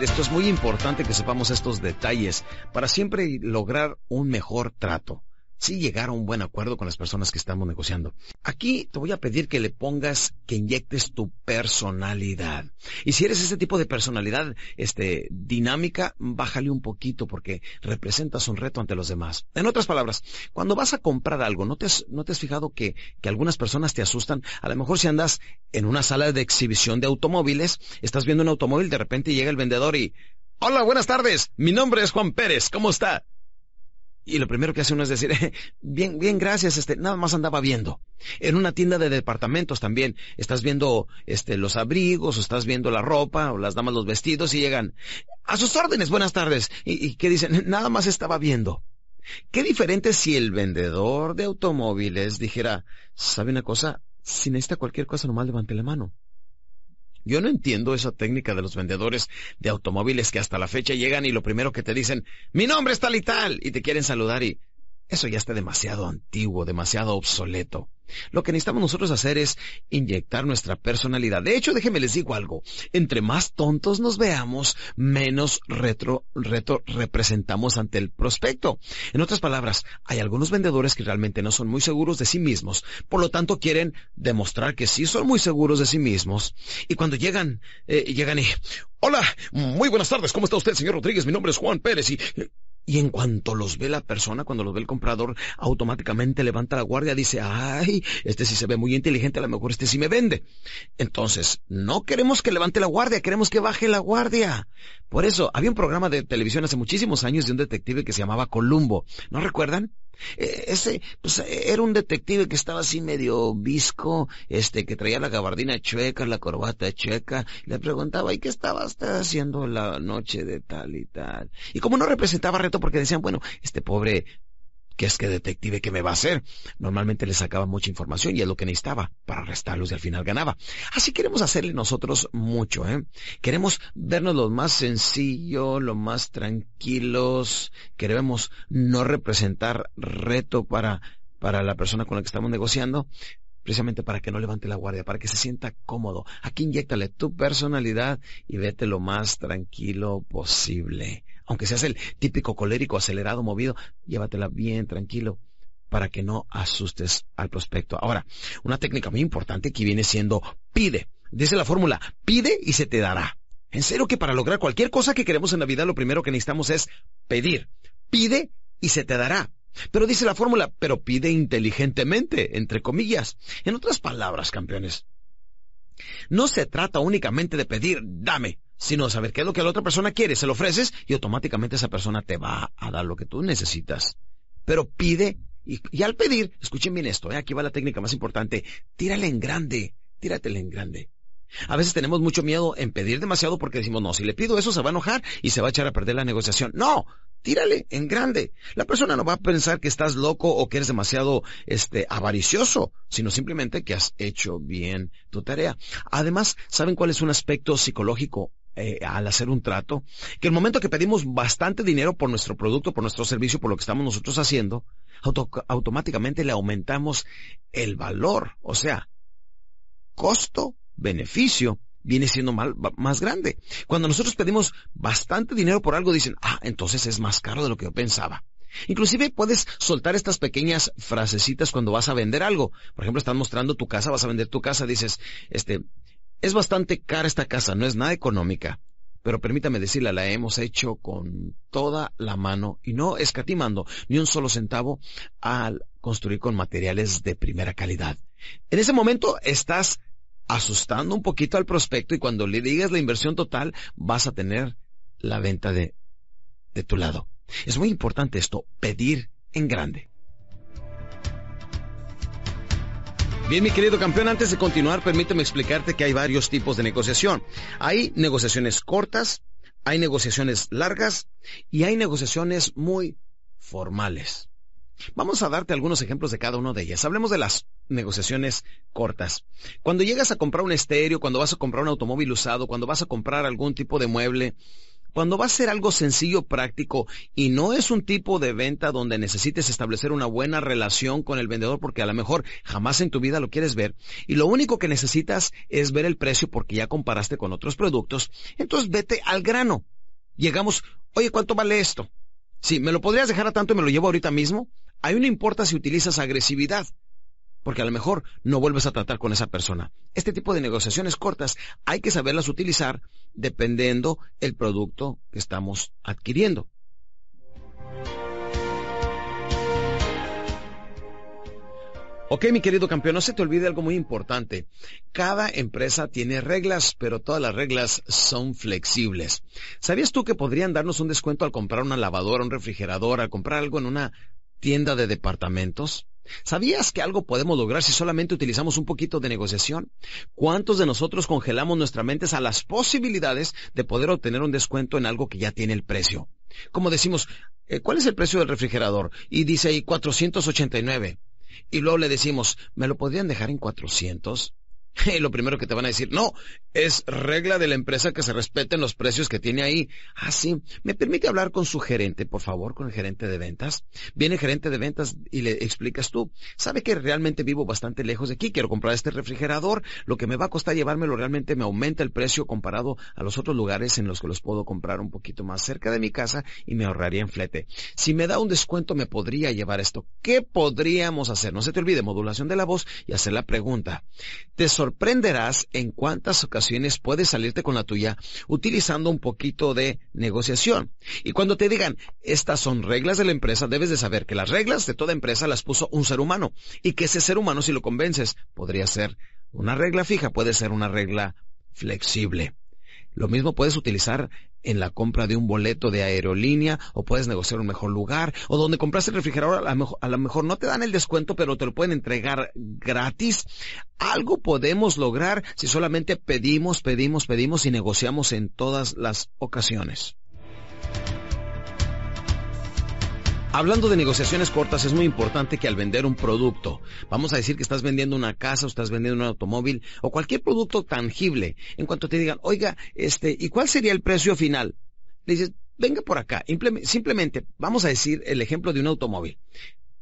Esto es muy importante que sepamos estos detalles para siempre lograr un mejor trato sí llegar a un buen acuerdo con las personas que estamos negociando. Aquí te voy a pedir que le pongas, que inyectes tu personalidad. Y si eres ese tipo de personalidad, este, dinámica, bájale un poquito porque representas un reto ante los demás. En otras palabras, cuando vas a comprar algo, ¿no te has, no te has fijado que, que algunas personas te asustan? A lo mejor si andas en una sala de exhibición de automóviles, estás viendo un automóvil, de repente llega el vendedor y, Hola, buenas tardes. Mi nombre es Juan Pérez. ¿Cómo está? Y lo primero que hace uno es decir, *laughs* bien, bien, gracias, este, nada más andaba viendo. En una tienda de departamentos también, estás viendo, este, los abrigos, o estás viendo la ropa, o las damas los vestidos, y llegan, a sus órdenes, buenas tardes. Y, y que dicen, *laughs* nada más estaba viendo. Qué diferente si el vendedor de automóviles dijera, ¿sabe una cosa? Si necesita cualquier cosa, nomás levante la mano. Yo no entiendo esa técnica de los vendedores de automóviles que hasta la fecha llegan y lo primero que te dicen, mi nombre es tal y tal, y te quieren saludar y eso ya está demasiado antiguo, demasiado obsoleto. Lo que necesitamos nosotros hacer es inyectar nuestra personalidad. De hecho, déjenme les digo algo. Entre más tontos nos veamos, menos retro, representamos ante el prospecto. En otras palabras, hay algunos vendedores que realmente no son muy seguros de sí mismos. Por lo tanto, quieren demostrar que sí son muy seguros de sí mismos. Y cuando llegan, eh, llegan y, hola, muy buenas tardes. ¿Cómo está usted, señor Rodríguez? Mi nombre es Juan Pérez y y en cuanto los ve la persona, cuando los ve el comprador, automáticamente levanta la guardia, dice, ay, este sí se ve muy inteligente, a lo mejor este sí me vende. Entonces, no queremos que levante la guardia, queremos que baje la guardia. Por eso, había un programa de televisión hace muchísimos años de un detective que se llamaba Columbo. ¿No recuerdan? E, ese, pues, era un detective que estaba así medio visco, este, que traía la gabardina chueca, la corbata chueca, le preguntaba, ¿y qué estaba usted haciendo la noche de tal y tal? Y como no representaba reto porque decían, bueno, este pobre ¿Qué es que detective que me va a hacer? Normalmente le sacaba mucha información y es lo que necesitaba para arrestarlos y al final ganaba. Así queremos hacerle nosotros mucho, ¿eh? Queremos vernos lo más sencillo, lo más tranquilos, queremos no representar reto para, para la persona con la que estamos negociando, precisamente para que no levante la guardia, para que se sienta cómodo. Aquí inyectale tu personalidad y vete lo más tranquilo posible aunque seas el típico colérico, acelerado, movido, llévatela bien tranquilo para que no asustes al prospecto. Ahora, una técnica muy importante que viene siendo pide. Dice la fórmula, pide y se te dará. En serio que para lograr cualquier cosa que queremos en la vida, lo primero que necesitamos es pedir. Pide y se te dará. Pero dice la fórmula, pero pide inteligentemente, entre comillas. En otras palabras, campeones, no se trata únicamente de pedir, dame sino saber qué es lo que la otra persona quiere, se lo ofreces y automáticamente esa persona te va a dar lo que tú necesitas. Pero pide, y, al pedir, escuchen bien esto, ¿eh? aquí va la técnica más importante, tírale en grande, tíratele en grande. A veces tenemos mucho miedo en pedir demasiado porque decimos, no, si le pido eso se va a enojar y se va a echar a perder la negociación. No, tírale en grande. La persona no va a pensar que estás loco o que eres demasiado, este, avaricioso, sino simplemente que has hecho bien tu tarea. Además, ¿saben cuál es un aspecto psicológico eh, al hacer un trato, que el momento que pedimos bastante dinero por nuestro producto, por nuestro servicio, por lo que estamos nosotros haciendo, automáticamente le aumentamos el valor. O sea, costo, beneficio, viene siendo más grande. Cuando nosotros pedimos bastante dinero por algo, dicen, ah, entonces es más caro de lo que yo pensaba. Inclusive puedes soltar estas pequeñas frasecitas cuando vas a vender algo. Por ejemplo, estás mostrando tu casa, vas a vender tu casa, dices, este, es bastante cara esta casa, no es nada económica, pero permítame decirle, la hemos hecho con toda la mano y no escatimando ni un solo centavo al construir con materiales de primera calidad. En ese momento estás asustando un poquito al prospecto y cuando le digas la inversión total vas a tener la venta de, de tu lado. Es muy importante esto, pedir en grande. Bien, mi querido campeón, antes de continuar, permíteme explicarte que hay varios tipos de negociación. Hay negociaciones cortas, hay negociaciones largas y hay negociaciones muy formales. Vamos a darte algunos ejemplos de cada una de ellas. Hablemos de las negociaciones cortas. Cuando llegas a comprar un estéreo, cuando vas a comprar un automóvil usado, cuando vas a comprar algún tipo de mueble, cuando va a ser algo sencillo, práctico, y no es un tipo de venta donde necesites establecer una buena relación con el vendedor porque a lo mejor jamás en tu vida lo quieres ver, y lo único que necesitas es ver el precio porque ya comparaste con otros productos, entonces vete al grano. Llegamos, oye, ¿cuánto vale esto? Sí, ¿me lo podrías dejar a tanto y me lo llevo ahorita mismo? Ahí no importa si utilizas agresividad, porque a lo mejor no vuelves a tratar con esa persona. Este tipo de negociaciones cortas hay que saberlas utilizar dependiendo el producto que estamos adquiriendo. Ok, mi querido campeón, no se te olvide algo muy importante. Cada empresa tiene reglas, pero todas las reglas son flexibles. ¿Sabías tú que podrían darnos un descuento al comprar una lavadora, un refrigerador, al comprar algo en una tienda de departamentos? ¿Sabías que algo podemos lograr si solamente utilizamos un poquito de negociación? ¿Cuántos de nosotros congelamos nuestras mentes a las posibilidades de poder obtener un descuento en algo que ya tiene el precio? Como decimos, eh, ¿cuál es el precio del refrigerador? Y dice ahí 489. Y luego le decimos, ¿me lo podrían dejar en 400? *laughs* Lo primero que te van a decir, no, es regla de la empresa que se respeten los precios que tiene ahí. Ah, sí. ¿Me permite hablar con su gerente, por favor, con el gerente de ventas? Viene el gerente de ventas y le explicas tú, sabe que realmente vivo bastante lejos de aquí, quiero comprar este refrigerador, lo que me va a costar llevármelo realmente me aumenta el precio comparado a los otros lugares en los que los puedo comprar un poquito más cerca de mi casa y me ahorraría en flete. Si me da un descuento me podría llevar esto. ¿Qué podríamos hacer? No se te olvide, modulación de la voz y hacer la pregunta. Te sorprenderás en cuántas ocasiones puedes salirte con la tuya utilizando un poquito de negociación. Y cuando te digan, estas son reglas de la empresa, debes de saber que las reglas de toda empresa las puso un ser humano y que ese ser humano, si lo convences, podría ser una regla fija, puede ser una regla flexible. Lo mismo puedes utilizar en la compra de un boleto de aerolínea o puedes negociar un mejor lugar o donde compraste el refrigerador a lo, mejor, a lo mejor no te dan el descuento pero te lo pueden entregar gratis. Algo podemos lograr si solamente pedimos, pedimos, pedimos y negociamos en todas las ocasiones. Hablando de negociaciones cortas, es muy importante que al vender un producto, vamos a decir que estás vendiendo una casa o estás vendiendo un automóvil o cualquier producto tangible, en cuanto te digan, oiga, este, ¿y cuál sería el precio final? Le dices, venga por acá, simplemente, vamos a decir el ejemplo de un automóvil.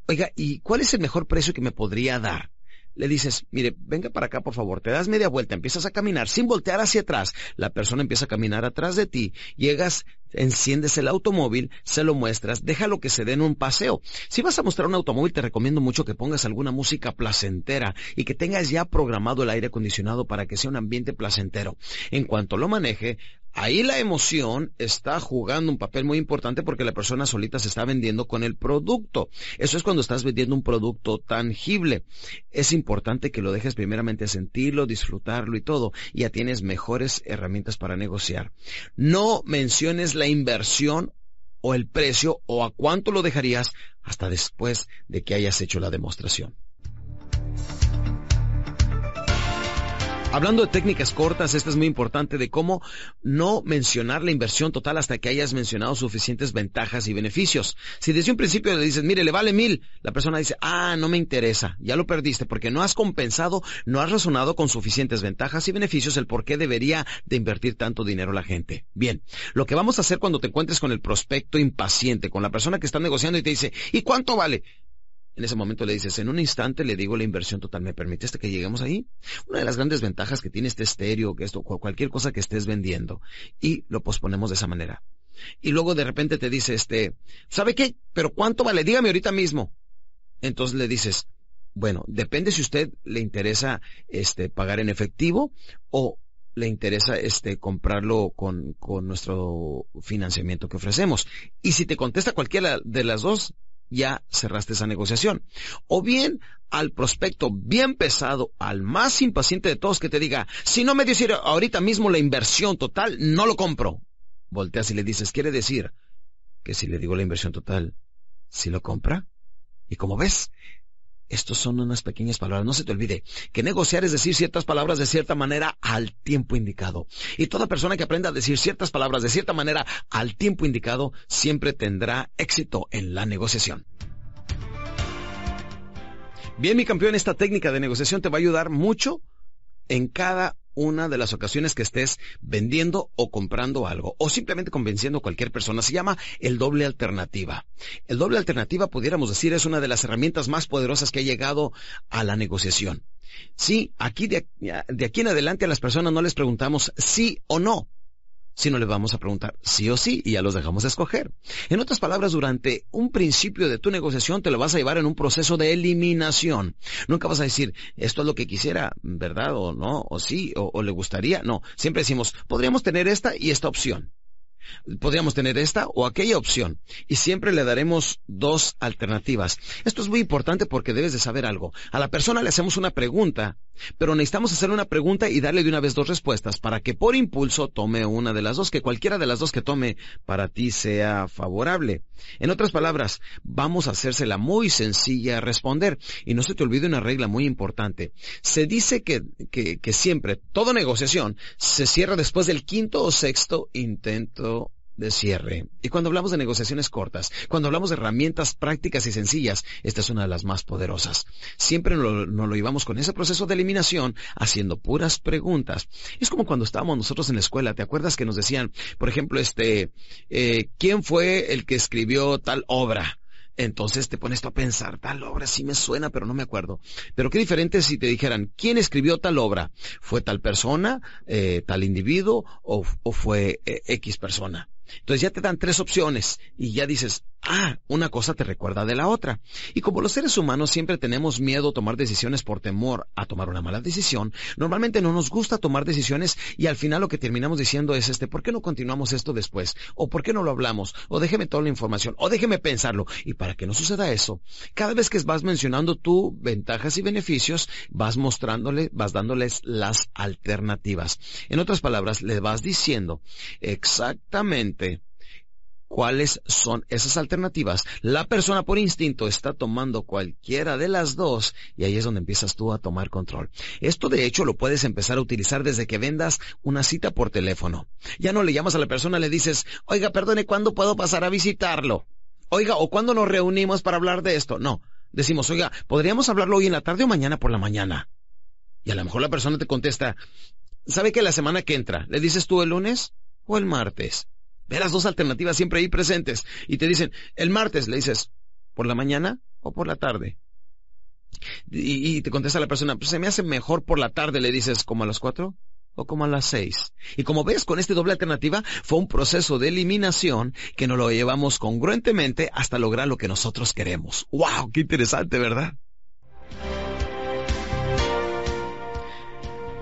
Oiga, ¿y cuál es el mejor precio que me podría dar? le dices, mire, venga para acá por favor, te das media vuelta, empiezas a caminar sin voltear hacia atrás, la persona empieza a caminar atrás de ti, llegas, enciendes el automóvil, se lo muestras, déjalo que se den un paseo. Si vas a mostrar un automóvil, te recomiendo mucho que pongas alguna música placentera y que tengas ya programado el aire acondicionado para que sea un ambiente placentero. En cuanto lo maneje, Ahí la emoción está jugando un papel muy importante porque la persona solita se está vendiendo con el producto. Eso es cuando estás vendiendo un producto tangible. Es importante que lo dejes primeramente sentirlo, disfrutarlo y todo. Ya tienes mejores herramientas para negociar. No menciones la inversión o el precio o a cuánto lo dejarías hasta después de que hayas hecho la demostración. Hablando de técnicas cortas, esta es muy importante de cómo no mencionar la inversión total hasta que hayas mencionado suficientes ventajas y beneficios. Si desde un principio le dices, mire, le vale mil, la persona dice, ah, no me interesa, ya lo perdiste porque no has compensado, no has razonado con suficientes ventajas y beneficios el por qué debería de invertir tanto dinero la gente. Bien, lo que vamos a hacer cuando te encuentres con el prospecto impaciente, con la persona que está negociando y te dice, ¿y cuánto vale? En ese momento le dices, en un instante le digo la inversión total, ¿me permitiste que lleguemos ahí? Una de las grandes ventajas que tiene este estéreo, que esto, cualquier cosa que estés vendiendo, y lo posponemos de esa manera. Y luego de repente te dice, este, ¿sabe qué? ¿Pero cuánto vale? Dígame ahorita mismo. Entonces le dices, bueno, depende si usted le interesa, este, pagar en efectivo o le interesa este comprarlo con, con nuestro financiamiento que ofrecemos. Y si te contesta cualquiera de las dos, ya cerraste esa negociación. O bien al prospecto bien pesado, al más impaciente de todos que te diga, si no me dice ahorita mismo la inversión total, no lo compro. Volteas y le dices, quiere decir que si le digo la inversión total, si lo compra? Y como ves, Estos son unas pequeñas palabras. No se te olvide que negociar es decir ciertas palabras de cierta manera al tiempo indicado. Y toda persona que aprenda a decir ciertas palabras de cierta manera al tiempo indicado siempre tendrá éxito en la negociación. Bien, mi campeón, esta técnica de negociación te va a ayudar mucho en cada una de las ocasiones que estés vendiendo o comprando algo o simplemente convenciendo a cualquier persona. Se llama el doble alternativa. El doble alternativa, pudiéramos decir, es una de las herramientas más poderosas que ha llegado a la negociación. Sí, aquí de, de aquí en adelante a las personas no les preguntamos sí o no si no le vamos a preguntar sí o sí y ya los dejamos escoger. En otras palabras, durante un principio de tu negociación te lo vas a llevar en un proceso de eliminación. Nunca vas a decir, esto es lo que quisiera, ¿verdad? O no, o sí, o, o le gustaría. No, siempre decimos, podríamos tener esta y esta opción. Podríamos tener esta o aquella opción y siempre le daremos dos alternativas. Esto es muy importante porque debes de saber algo. A la persona le hacemos una pregunta, pero necesitamos hacer una pregunta y darle de una vez dos respuestas para que por impulso tome una de las dos, que cualquiera de las dos que tome para ti sea favorable. En otras palabras, vamos a hacérsela muy sencilla responder. Y no se te olvide una regla muy importante. Se dice que, que, que siempre, toda negociación se cierra después del quinto o sexto intento de cierre. Y cuando hablamos de negociaciones cortas, cuando hablamos de herramientas prácticas y sencillas, esta es una de las más poderosas. Siempre nos lo, lo llevamos con ese proceso de eliminación, haciendo puras preguntas. Es como cuando estábamos nosotros en la escuela, ¿te acuerdas que nos decían, por ejemplo, este, eh, ¿quién fue el que escribió tal obra? Entonces te pones tú a pensar, tal obra sí me suena, pero no me acuerdo. Pero qué diferente si te dijeran, ¿quién escribió tal obra? ¿Fue tal persona, eh, tal individuo o, o fue eh, X persona? Entonces ya te dan tres opciones y ya dices, ah, una cosa te recuerda de la otra. Y como los seres humanos siempre tenemos miedo a tomar decisiones por temor a tomar una mala decisión, normalmente no nos gusta tomar decisiones y al final lo que terminamos diciendo es este, ¿por qué no continuamos esto después? ¿O por qué no lo hablamos? ¿O déjeme toda la información? ¿O déjeme pensarlo? Y para que no suceda eso, cada vez que vas mencionando tú ventajas y beneficios, vas mostrándole, vas dándoles las alternativas. En otras palabras, le vas diciendo exactamente cuáles son esas alternativas. La persona por instinto está tomando cualquiera de las dos y ahí es donde empiezas tú a tomar control. Esto de hecho lo puedes empezar a utilizar desde que vendas una cita por teléfono. Ya no le llamas a la persona, le dices, oiga, perdone, ¿cuándo puedo pasar a visitarlo? Oiga, ¿o cuándo nos reunimos para hablar de esto? No. Decimos, oiga, ¿podríamos hablarlo hoy en la tarde o mañana por la mañana? Y a lo mejor la persona te contesta, ¿sabe que la semana que entra? ¿Le dices tú el lunes o el martes? Ve las dos alternativas siempre ahí presentes. Y te dicen, el martes le dices, ¿por la mañana o por la tarde? Y, te contesta la persona, pues se me hace mejor por la tarde, le dices, como a las cuatro o como a las seis. Y como ves, con esta doble alternativa fue un proceso de eliminación que nos lo llevamos congruentemente hasta lograr lo que nosotros queremos. ¡Wow! ¡Qué interesante, ¿verdad?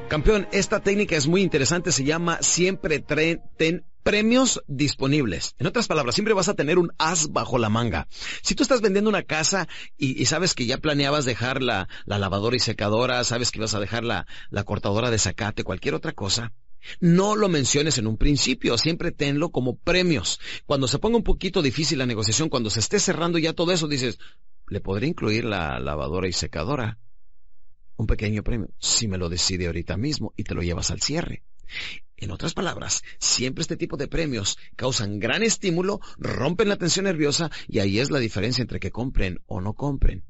Campeón, esta técnica es muy interesante, se llama siempre ten premios disponibles. En otras palabras, siempre vas a tener un as bajo la manga. Si tú estás vendiendo una casa y, sabes que ya planeabas dejar la, la, lavadora y secadora, sabes que vas a dejar la, la cortadora de zacate, cualquier otra cosa, no lo menciones en un principio, siempre tenlo como premios. Cuando se ponga un poquito difícil la negociación, cuando se esté cerrando ya todo eso, dices, ¿le podré incluir la lavadora y secadora? Un pequeño premio, si me lo decide ahorita mismo y te lo llevas al cierre. En otras palabras, siempre este tipo de premios causan gran estímulo, rompen la tensión nerviosa y ahí es la diferencia entre que compren o no compren.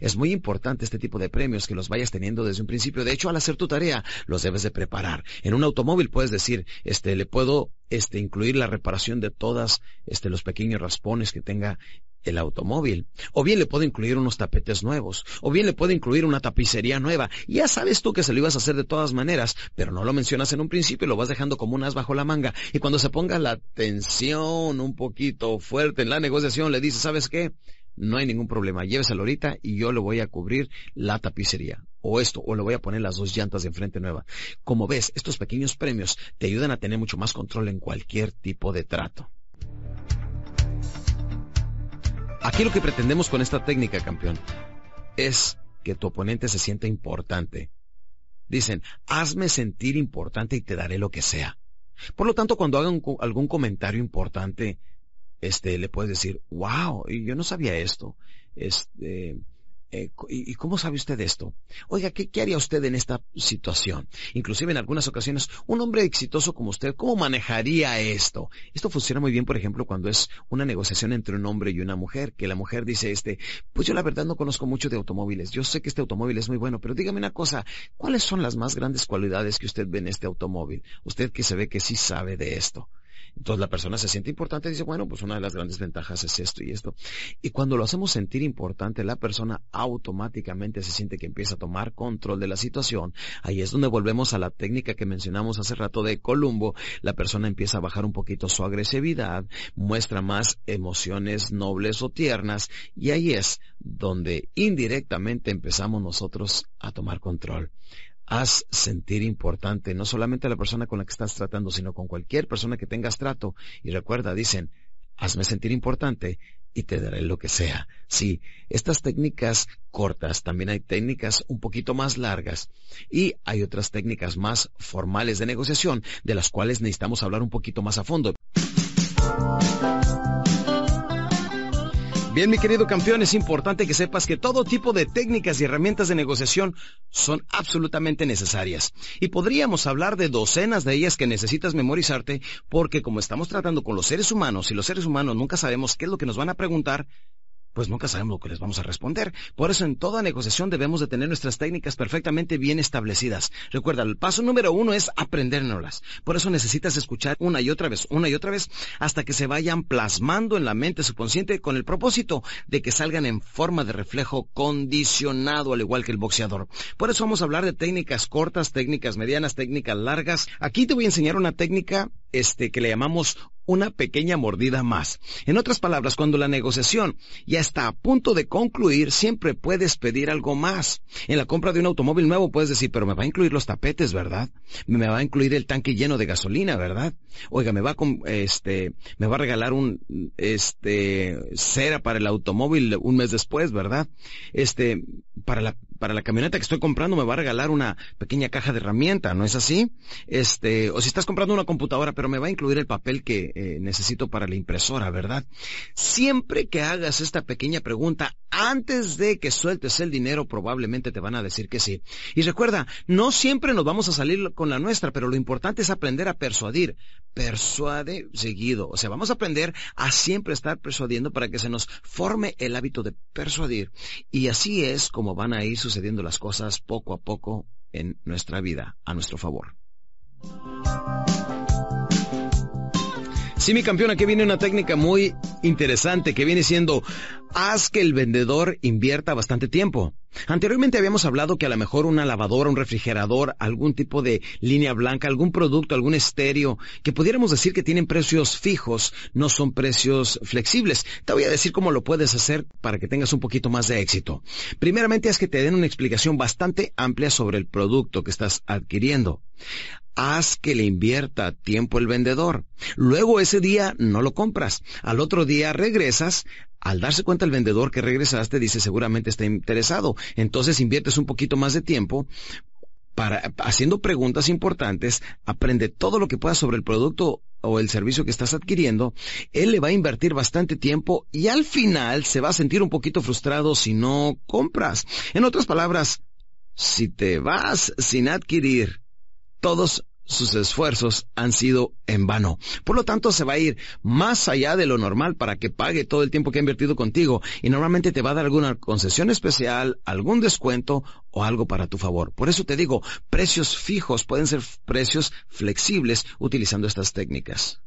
Es muy importante este tipo de premios que los vayas teniendo desde un principio. De hecho, al hacer tu tarea, los debes de preparar. En un automóvil puedes decir, este, le puedo, este, incluir la reparación de todas, este, los pequeños raspones que tenga el automóvil. O bien le puedo incluir unos tapetes nuevos. O bien le puedo incluir una tapicería nueva. Ya sabes tú que se lo ibas a hacer de todas maneras, pero no lo mencionas en un principio y lo vas dejando como un as bajo la manga. Y cuando se ponga la tensión un poquito fuerte en la negociación, le dices, ¿sabes qué? no hay ningún problema, lléveselo ahorita y yo le voy a cubrir la tapicería. O esto, o le voy a poner las dos llantas de enfrente nueva. Como ves, estos pequeños premios te ayudan a tener mucho más control en cualquier tipo de trato. Aquí lo que pretendemos con esta técnica, campeón, es que tu oponente se sienta importante. Dicen, hazme sentir importante y te daré lo que sea. Por lo tanto, cuando hagan algún comentario importante, este, le puedes decir, wow, yo no sabía esto. Este, eh, ¿y cómo sabe usted esto? Oiga, ¿qué, haría usted en esta situación? Inclusive en algunas ocasiones, un hombre exitoso como usted, ¿cómo manejaría esto? Esto funciona muy bien, por ejemplo, cuando es una negociación entre un hombre y una mujer, que la mujer dice, este, pues yo la verdad no conozco mucho de automóviles, yo sé que este automóvil es muy bueno, pero dígame una cosa, ¿cuáles son las más grandes cualidades que usted ve en este automóvil? Usted que se ve que sí sabe de esto. Entonces la persona se siente importante y dice, bueno, pues una de las grandes ventajas es esto y esto. Y cuando lo hacemos sentir importante, la persona automáticamente se siente que empieza a tomar control de la situación. Ahí es donde volvemos a la técnica que mencionamos hace rato de Columbo. La persona empieza a bajar un poquito su agresividad, muestra más emociones nobles o tiernas y ahí es donde indirectamente empezamos nosotros a tomar control haz sentir importante no solamente a la persona con la que estás tratando, sino con cualquier persona que tengas trato. Y recuerda, dicen, hazme sentir importante y te daré lo que sea. Sí, estas técnicas cortas, también hay técnicas un poquito más largas y hay otras técnicas más formales de negociación de las cuales necesitamos hablar un poquito más a fondo. Bien, mi querido campeón, es importante que sepas que todo tipo de técnicas y herramientas de negociación son absolutamente necesarias. Y podríamos hablar de docenas de ellas que necesitas memorizarte porque como estamos tratando con los seres humanos y los seres humanos nunca sabemos qué es lo que nos van a preguntar, pues nunca sabemos lo que les vamos a responder. Por eso en toda negociación debemos de tener nuestras técnicas perfectamente bien establecidas. Recuerda, el paso número uno es aprendérnoslas. Por eso necesitas escuchar una y otra vez, una y otra vez, hasta que se vayan plasmando en la mente subconsciente con el propósito de que salgan en forma de reflejo condicionado, al igual que el boxeador. Por eso vamos a hablar de técnicas cortas, técnicas medianas, técnicas largas. Aquí te voy a enseñar una técnica este, que le llamamos una pequeña mordida más. En otras palabras, cuando la negociación ya está a punto de concluir, siempre puedes pedir algo más. En la compra de un automóvil nuevo puedes decir, pero me va a incluir los tapetes, ¿verdad? Me va a incluir el tanque lleno de gasolina, ¿verdad? Oiga, me va a, este, me va a regalar un, este, cera para el automóvil un mes después, ¿verdad? Este, para la, para la camioneta que estoy comprando me va a regalar una pequeña caja de herramienta, ¿no es así? Este, o si estás comprando una computadora, pero me va a incluir el papel que eh, necesito para la impresora, ¿verdad? Siempre que hagas esta pequeña pregunta, antes de que sueltes el dinero, probablemente te van a decir que sí. Y recuerda, no siempre nos vamos a salir con la nuestra, pero lo importante es aprender a persuadir. Persuade seguido. O sea, vamos a aprender a siempre estar persuadiendo para que se nos forme el hábito de persuadir. Y así es como van a ir sucediendo las cosas poco a poco en nuestra vida, a nuestro favor. Sí, mi campeón, aquí viene una técnica muy interesante que viene siendo haz que el vendedor invierta bastante tiempo. Anteriormente habíamos hablado que a lo mejor una lavadora, un refrigerador, algún tipo de línea blanca, algún producto, algún estéreo, que pudiéramos decir que tienen precios fijos, no son precios flexibles. Te voy a decir cómo lo puedes hacer para que tengas un poquito más de éxito. Primeramente es que te den una explicación bastante amplia sobre el producto que estás adquiriendo haz que le invierta tiempo el vendedor. Luego ese día no lo compras. Al otro día regresas. Al darse cuenta el vendedor que regresaste, dice seguramente está interesado. Entonces inviertes un poquito más de tiempo para, haciendo preguntas importantes, aprende todo lo que pueda sobre el producto o el servicio que estás adquiriendo, él le va a invertir bastante tiempo y al final se va a sentir un poquito frustrado si no compras. En otras palabras, si te vas sin adquirir todos sus esfuerzos han sido en vano. Por lo tanto, se va a ir más allá de lo normal para que pague todo el tiempo que ha invertido contigo y normalmente te va a dar alguna concesión especial, algún descuento o algo para tu favor. Por eso te digo, precios fijos pueden ser precios flexibles utilizando estas técnicas.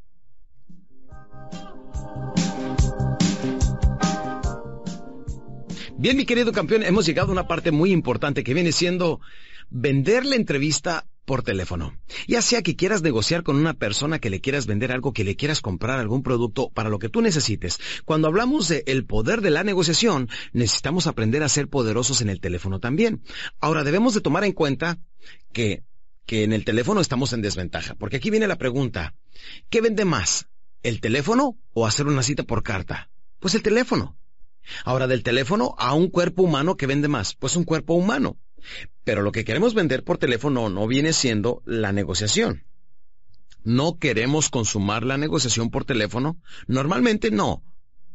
Bien, mi querido campeón, hemos llegado a una parte muy importante que viene siendo vender la entrevista por teléfono. Ya sea que quieras negociar con una persona que le quieras vender algo, que le quieras comprar algún producto para lo que tú necesites. Cuando hablamos de el poder de la negociación, necesitamos aprender a ser poderosos en el teléfono también. Ahora debemos de tomar en cuenta que que en el teléfono estamos en desventaja, porque aquí viene la pregunta, ¿qué vende más? ¿El teléfono o hacer una cita por carta? Pues el teléfono. Ahora del teléfono a un cuerpo humano que vende más, pues un cuerpo humano. Pero lo que queremos vender por teléfono no viene siendo la negociación. No queremos consumar la negociación por teléfono. Normalmente no.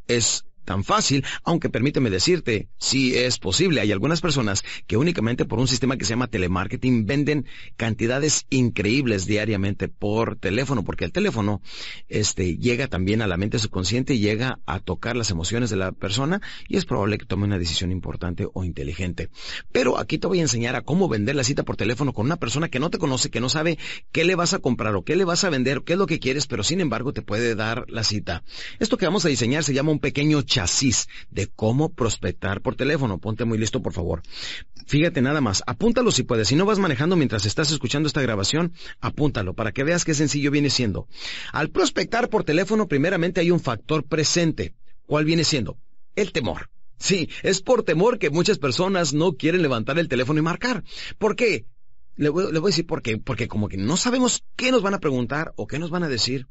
Es tan fácil, aunque permíteme decirte, sí es posible. Hay algunas personas que únicamente por un sistema que se llama telemarketing venden cantidades increíbles diariamente por teléfono, porque el teléfono este, llega también a la mente subconsciente y llega a tocar las emociones de la persona y es probable que tome una decisión importante o inteligente. Pero aquí te voy a enseñar a cómo vender la cita por teléfono con una persona que no te conoce, que no sabe qué le vas a comprar o qué le vas a vender, qué es lo que quieres, pero sin embargo te puede dar la cita. Esto que vamos a diseñar se llama un pequeño chasis de cómo prospectar por teléfono. Ponte muy listo, por favor. Fíjate nada más, apúntalo si puedes. Si no vas manejando mientras estás escuchando esta grabación, apúntalo para que veas qué sencillo viene siendo. Al prospectar por teléfono, primeramente hay un factor presente. ¿Cuál viene siendo? El temor. Sí, es por temor que muchas personas no quieren levantar el teléfono y marcar. ¿Por qué? Le voy, a decir por qué. Porque como que no sabemos qué nos van a preguntar o qué nos van a decir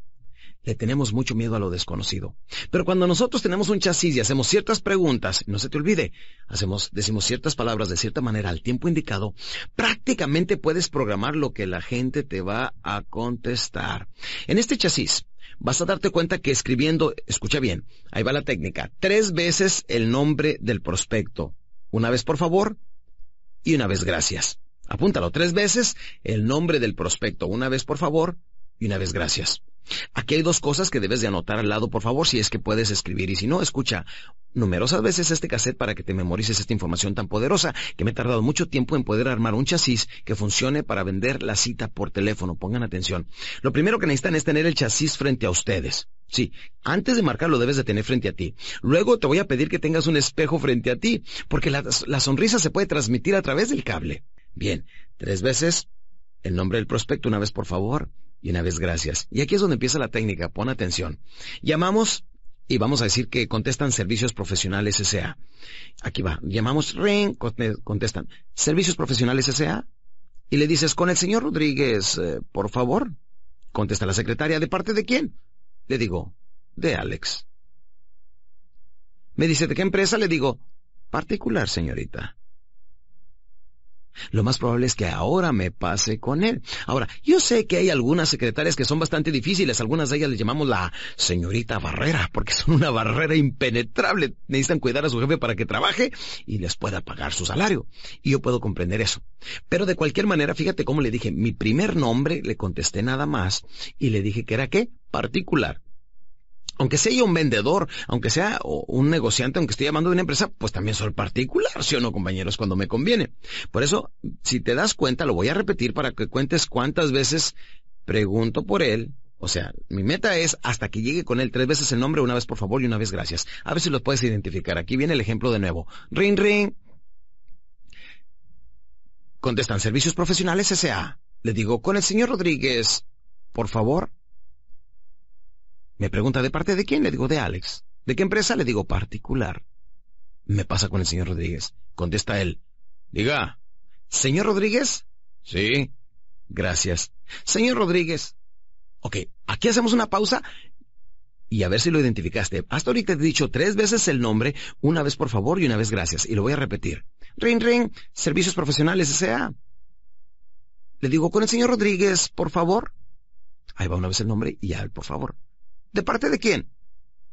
le tenemos mucho miedo a lo desconocido. Pero cuando nosotros tenemos un chasis y hacemos ciertas preguntas, no se te olvide, hacemos, decimos ciertas palabras de cierta manera al tiempo indicado, prácticamente puedes programar lo que la gente te va a contestar. En este chasis, vas a darte cuenta que escribiendo, escucha bien, ahí va la técnica, tres veces el nombre del prospecto. Una vez por favor y una vez gracias. Apúntalo, tres veces el nombre del prospecto. Una vez por favor y una vez gracias. Aquí hay dos cosas que debes de anotar al lado, por favor, si es que puedes escribir. Y si no, escucha numerosas veces este cassette para que te memorices esta información tan poderosa que me he tardado mucho tiempo en poder armar un chasis que funcione para vender la cita por teléfono. Pongan atención. Lo primero que necesitan es tener el chasis frente a ustedes. Sí, antes de marcarlo debes de tener frente a ti. Luego te voy a pedir que tengas un espejo frente a ti, porque la, la sonrisa se puede transmitir a través del cable. Bien, tres veces el nombre del prospecto, una vez por favor y una vez gracias. Y aquí es donde empieza la técnica, pon atención. Llamamos y vamos a decir que contestan servicios profesionales S.A. Aquí va, llamamos ring, contestan servicios profesionales S.A. Y le dices, con el señor Rodríguez, eh, por favor. Contesta la secretaria, ¿de parte de quién? Le digo, de Alex. Me dice, ¿de qué empresa? Le digo, particular, señorita. Lo más probable es que ahora me pase con él. Ahora, yo sé que hay algunas secretarias que son bastante difíciles, algunas de ellas les llamamos la señorita barrera, porque son una barrera impenetrable. Necesitan cuidar a su jefe para que trabaje y les pueda pagar su salario. Y yo puedo comprender eso. Pero de cualquier manera, fíjate cómo le dije, mi primer nombre le contesté nada más y le dije que era qué? Particular aunque sea un vendedor, aunque sea un negociante, aunque esté llamando de una empresa, pues también soy particular, ¿sí o no, compañeros? Cuando me conviene. Por eso, si te das cuenta, lo voy a repetir para que cuentes cuántas veces pregunto por él. O sea, mi meta es hasta que llegue con él tres veces el nombre, una vez por favor y una vez gracias. A ver si lo puedes identificar. Aquí viene el ejemplo de nuevo. Ring, ring. Contestan servicios profesionales S.A. Le digo, con el señor Rodríguez, por favor. Me pregunta, ¿de parte de quién? Le digo, de Alex. ¿De qué empresa? Le digo, particular. Me pasa con el señor Rodríguez. Contesta él. Diga, ¿señor Rodríguez? Sí. Gracias. Señor Rodríguez. Ok, aquí hacemos una pausa y a ver si lo identificaste. Hasta ahorita te he dicho tres veces el nombre, una vez por favor y una vez gracias. Y lo voy a repetir. Ring, ring, servicios profesionales S.A. Le digo, con el señor Rodríguez, por favor. Ahí va una vez el nombre y ya, por favor. ¿De parte de quién?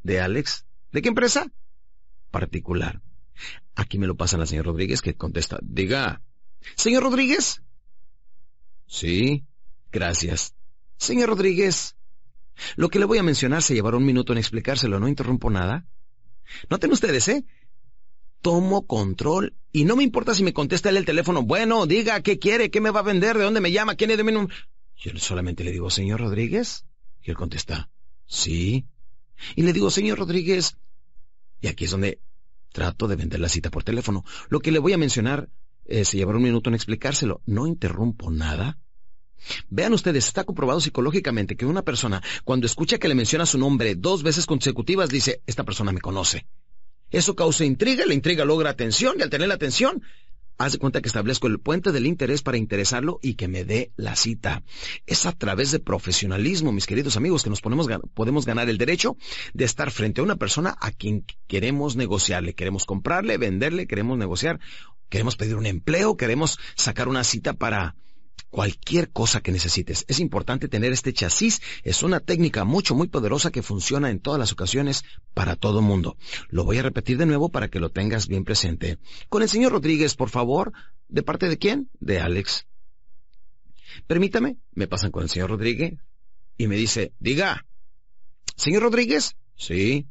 De Alex. ¿De qué empresa? Particular. Aquí me lo pasa la señora Rodríguez que contesta, diga, ¿señor Rodríguez? Sí, gracias. Señor Rodríguez, lo que le voy a mencionar se llevará un minuto en explicárselo, no interrumpo nada. Noten ustedes, ¿eh? Tomo control y no me importa si me contesta él el teléfono. Bueno, diga, ¿qué quiere? ¿Qué me va a vender? ¿De dónde me llama? ¿Quién es de mí? Yo solamente le digo, señor Rodríguez. Y él contesta, Sí. Y le digo, señor Rodríguez, y aquí es donde trato de vender la cita por teléfono. Lo que le voy a mencionar se llevará un minuto en explicárselo. No interrumpo nada. Vean ustedes, está comprobado psicológicamente que una persona, cuando escucha que le menciona su nombre dos veces consecutivas, dice, esta persona me conoce. Eso causa intriga, la intriga logra atención, y al tener la atención, Haz de cuenta que establezco el puente del interés para interesarlo y que me dé la cita. Es a través de profesionalismo, mis queridos amigos, que nos podemos ganar el derecho de estar frente a una persona a quien queremos negociarle, queremos comprarle, venderle, queremos negociar, queremos pedir un empleo, queremos sacar una cita para cualquier cosa que necesites. Es importante tener este chasis. Es una técnica mucho, muy poderosa que funciona en todas las ocasiones para todo mundo. Lo voy a repetir de nuevo para que lo tengas bien presente. Con el señor Rodríguez, por favor. ¿De parte de quién? De Alex. Permítame, me pasan con el señor Rodríguez y me dice, diga, señor Rodríguez, sí,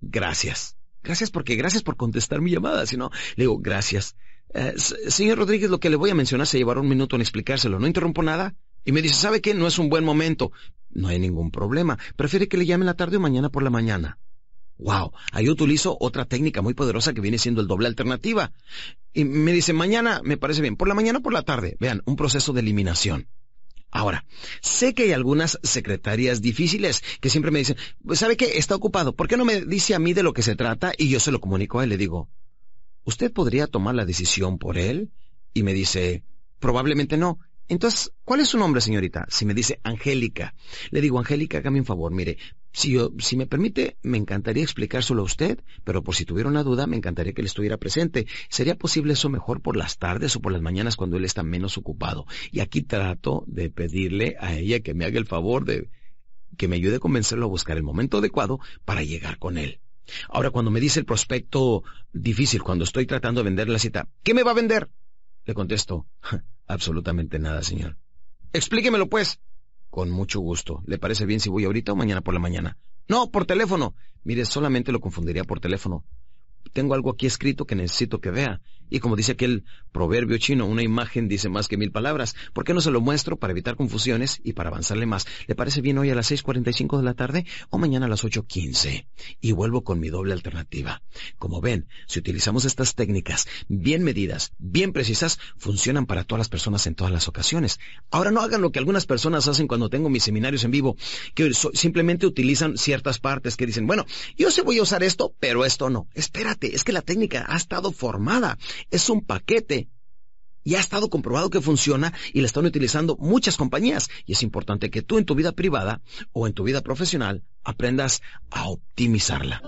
gracias. Gracias porque, gracias por contestar mi llamada, si no, le digo, gracias. Eh, señor Rodríguez, lo que le voy a mencionar se llevará un minuto en explicárselo. ¿No interrumpo nada? Y me dice, ¿sabe qué? No es un buen momento. No hay ningún problema. Prefiere que le llame la tarde o mañana por la mañana. Wow, ahí utilizo otra técnica muy poderosa que viene siendo el doble alternativa. Y me dice, mañana me parece bien, por la mañana o por la tarde. Vean, un proceso de eliminación. Ahora, sé que hay algunas secretarias difíciles que siempre me dicen, pues, ¿sabe qué? Está ocupado. ¿Por qué no me dice a mí de lo que se trata? Y yo se lo comunico a él. Le digo, ¿usted podría tomar la decisión por él? Y me dice, probablemente no. Entonces, ¿cuál es su nombre, señorita? Si me dice Angélica, le digo, Angélica, hágame un favor, mire, si, yo, si me permite, me encantaría explicárselo a usted, pero por si tuviera una duda, me encantaría que él estuviera presente. ¿Sería posible eso mejor por las tardes o por las mañanas cuando él está menos ocupado? Y aquí trato de pedirle a ella que me haga el favor de que me ayude a convencerlo a buscar el momento adecuado para llegar con él. Ahora, cuando me dice el prospecto difícil, cuando estoy tratando de vender la cita, ¿qué me va a vender? Le contesto, absolutamente nada, señor. Explíquemelo, pues. Con mucho gusto. ¿Le parece bien si voy ahorita o mañana por la mañana? No, por teléfono. Mire, solamente lo confundiría por teléfono tengo algo aquí escrito que necesito que vea. Y como dice aquel proverbio chino, una imagen dice más que mil palabras. ¿Por qué no se lo muestro para evitar confusiones y para avanzarle más? ¿Le parece bien hoy a las 6.45 de la tarde o mañana a las 8.15? Y vuelvo con mi doble alternativa. Como ven, si utilizamos estas técnicas bien medidas, bien precisas, funcionan para todas las personas en todas las ocasiones. Ahora no hagan lo que algunas personas hacen cuando tengo mis seminarios en vivo, que simplemente utilizan ciertas partes que dicen, bueno, yo sí voy a usar esto, pero esto no. Espérate es que la técnica ha estado formada, es un paquete y ha estado comprobado que funciona y la están utilizando muchas compañías. Y es importante que tú en tu vida privada o en tu vida profesional aprendas a optimizarla.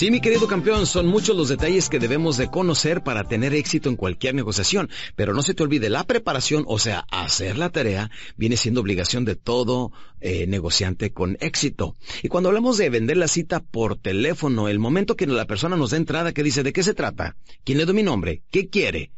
Sí, mi querido campeón, son muchos los detalles que debemos de conocer para tener éxito en cualquier negociación, pero no se te olvide, la preparación, o sea, hacer la tarea, viene siendo obligación de todo eh, negociante con éxito. Y cuando hablamos de vender la cita por teléfono, el momento que la persona nos da entrada, que dice, ¿de qué se trata? ¿Quién le da mi nombre? ¿Qué quiere?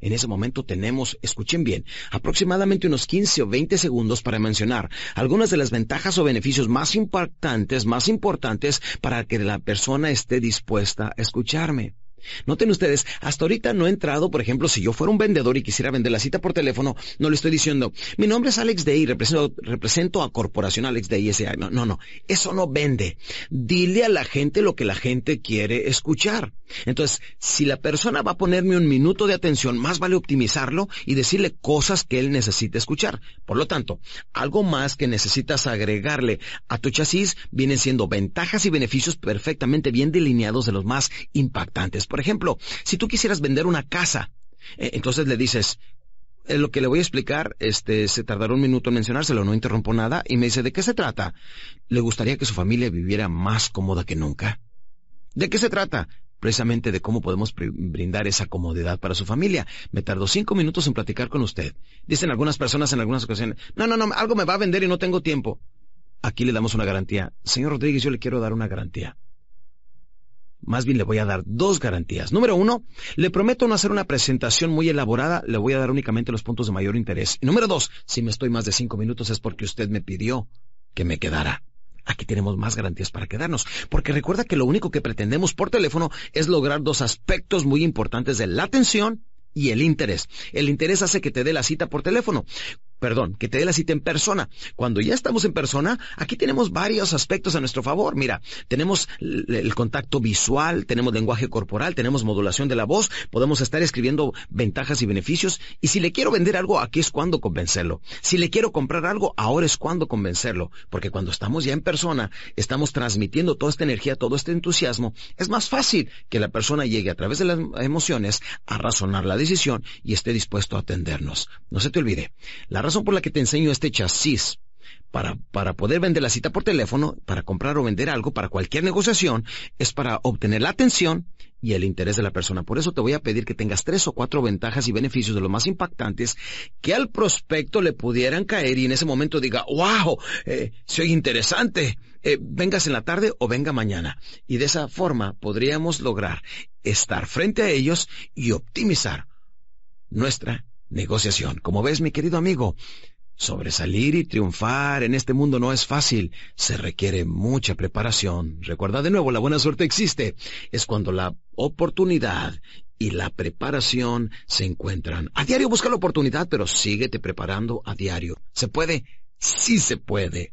En ese momento tenemos, escuchen bien, aproximadamente unos 15 o 20 segundos para mencionar algunas de las ventajas o beneficios más impactantes, más importantes para que la persona esté dispuesta a escucharme. Noten ustedes, hasta ahorita no he entrado, por ejemplo, si yo fuera un vendedor y quisiera vender la cita por teléfono, no le estoy diciendo, mi nombre es Alex Day, represento, represento a Corporación Alex Day S.A. No, no, no, eso no vende. Dile a la gente lo que la gente quiere escuchar. Entonces, si la persona va a ponerme un minuto de atención, más vale optimizarlo y decirle cosas que él necesita escuchar. Por lo tanto, algo más que necesitas agregarle a tu chasis vienen siendo ventajas y beneficios perfectamente bien delineados de los más impactantes. Por ejemplo, si tú quisieras vender una casa, eh, entonces le dices, eh, lo que le voy a explicar, este, se tardará un minuto en mencionárselo, no interrumpo nada, y me dice, ¿de qué se trata? ¿Le gustaría que su familia viviera más cómoda que nunca? ¿De qué se trata? Precisamente de cómo podemos brindar esa comodidad para su familia. Me tardó cinco minutos en platicar con usted. Dicen algunas personas en algunas ocasiones, no, no, no, algo me va a vender y no tengo tiempo. Aquí le damos una garantía. Señor Rodríguez, yo le quiero dar una garantía. Más bien le voy a dar dos garantías. Número uno, le prometo no hacer una presentación muy elaborada, le voy a dar únicamente los puntos de mayor interés. Y número dos, si me estoy más de cinco minutos es porque usted me pidió que me quedara. Aquí tenemos más garantías para quedarnos, porque recuerda que lo único que pretendemos por teléfono es lograr dos aspectos muy importantes de la atención y el interés. El interés hace que te dé la cita por teléfono perdón, que te dé la cita en persona. Cuando ya estamos en persona, aquí tenemos varios aspectos a nuestro favor. Mira, tenemos el contacto visual, tenemos lenguaje corporal, tenemos modulación de la voz, podemos estar escribiendo ventajas y beneficios. Y si le quiero vender algo, aquí es cuando convencerlo. Si le quiero comprar algo, ahora es cuando convencerlo. Porque cuando estamos ya en persona, estamos transmitiendo toda esta energía, todo este entusiasmo. Es más fácil que la persona llegue a través de las emociones a razonar la decisión y esté dispuesto a atendernos. No se te olvide, razón por la que te enseño este chasis para, para poder vender la cita por teléfono, para comprar o vender algo, para cualquier negociación, es para obtener la atención y el interés de la persona. Por eso te voy a pedir que tengas tres o cuatro ventajas y beneficios de los más impactantes que al prospecto le pudieran caer y en ese momento diga, wow, eh, soy interesante, eh, vengas en la tarde o venga mañana. Y de esa forma podríamos lograr estar frente a ellos y optimizar nuestra negociación. Como ves, mi querido amigo, Sobresalir y triunfar en este mundo no es fácil, se requiere mucha preparación. Recuerda de nuevo, la buena suerte existe. Es cuando la oportunidad y la preparación se encuentran. A diario busca la oportunidad, pero síguete preparando a diario. ¿Se puede? Sí se puede.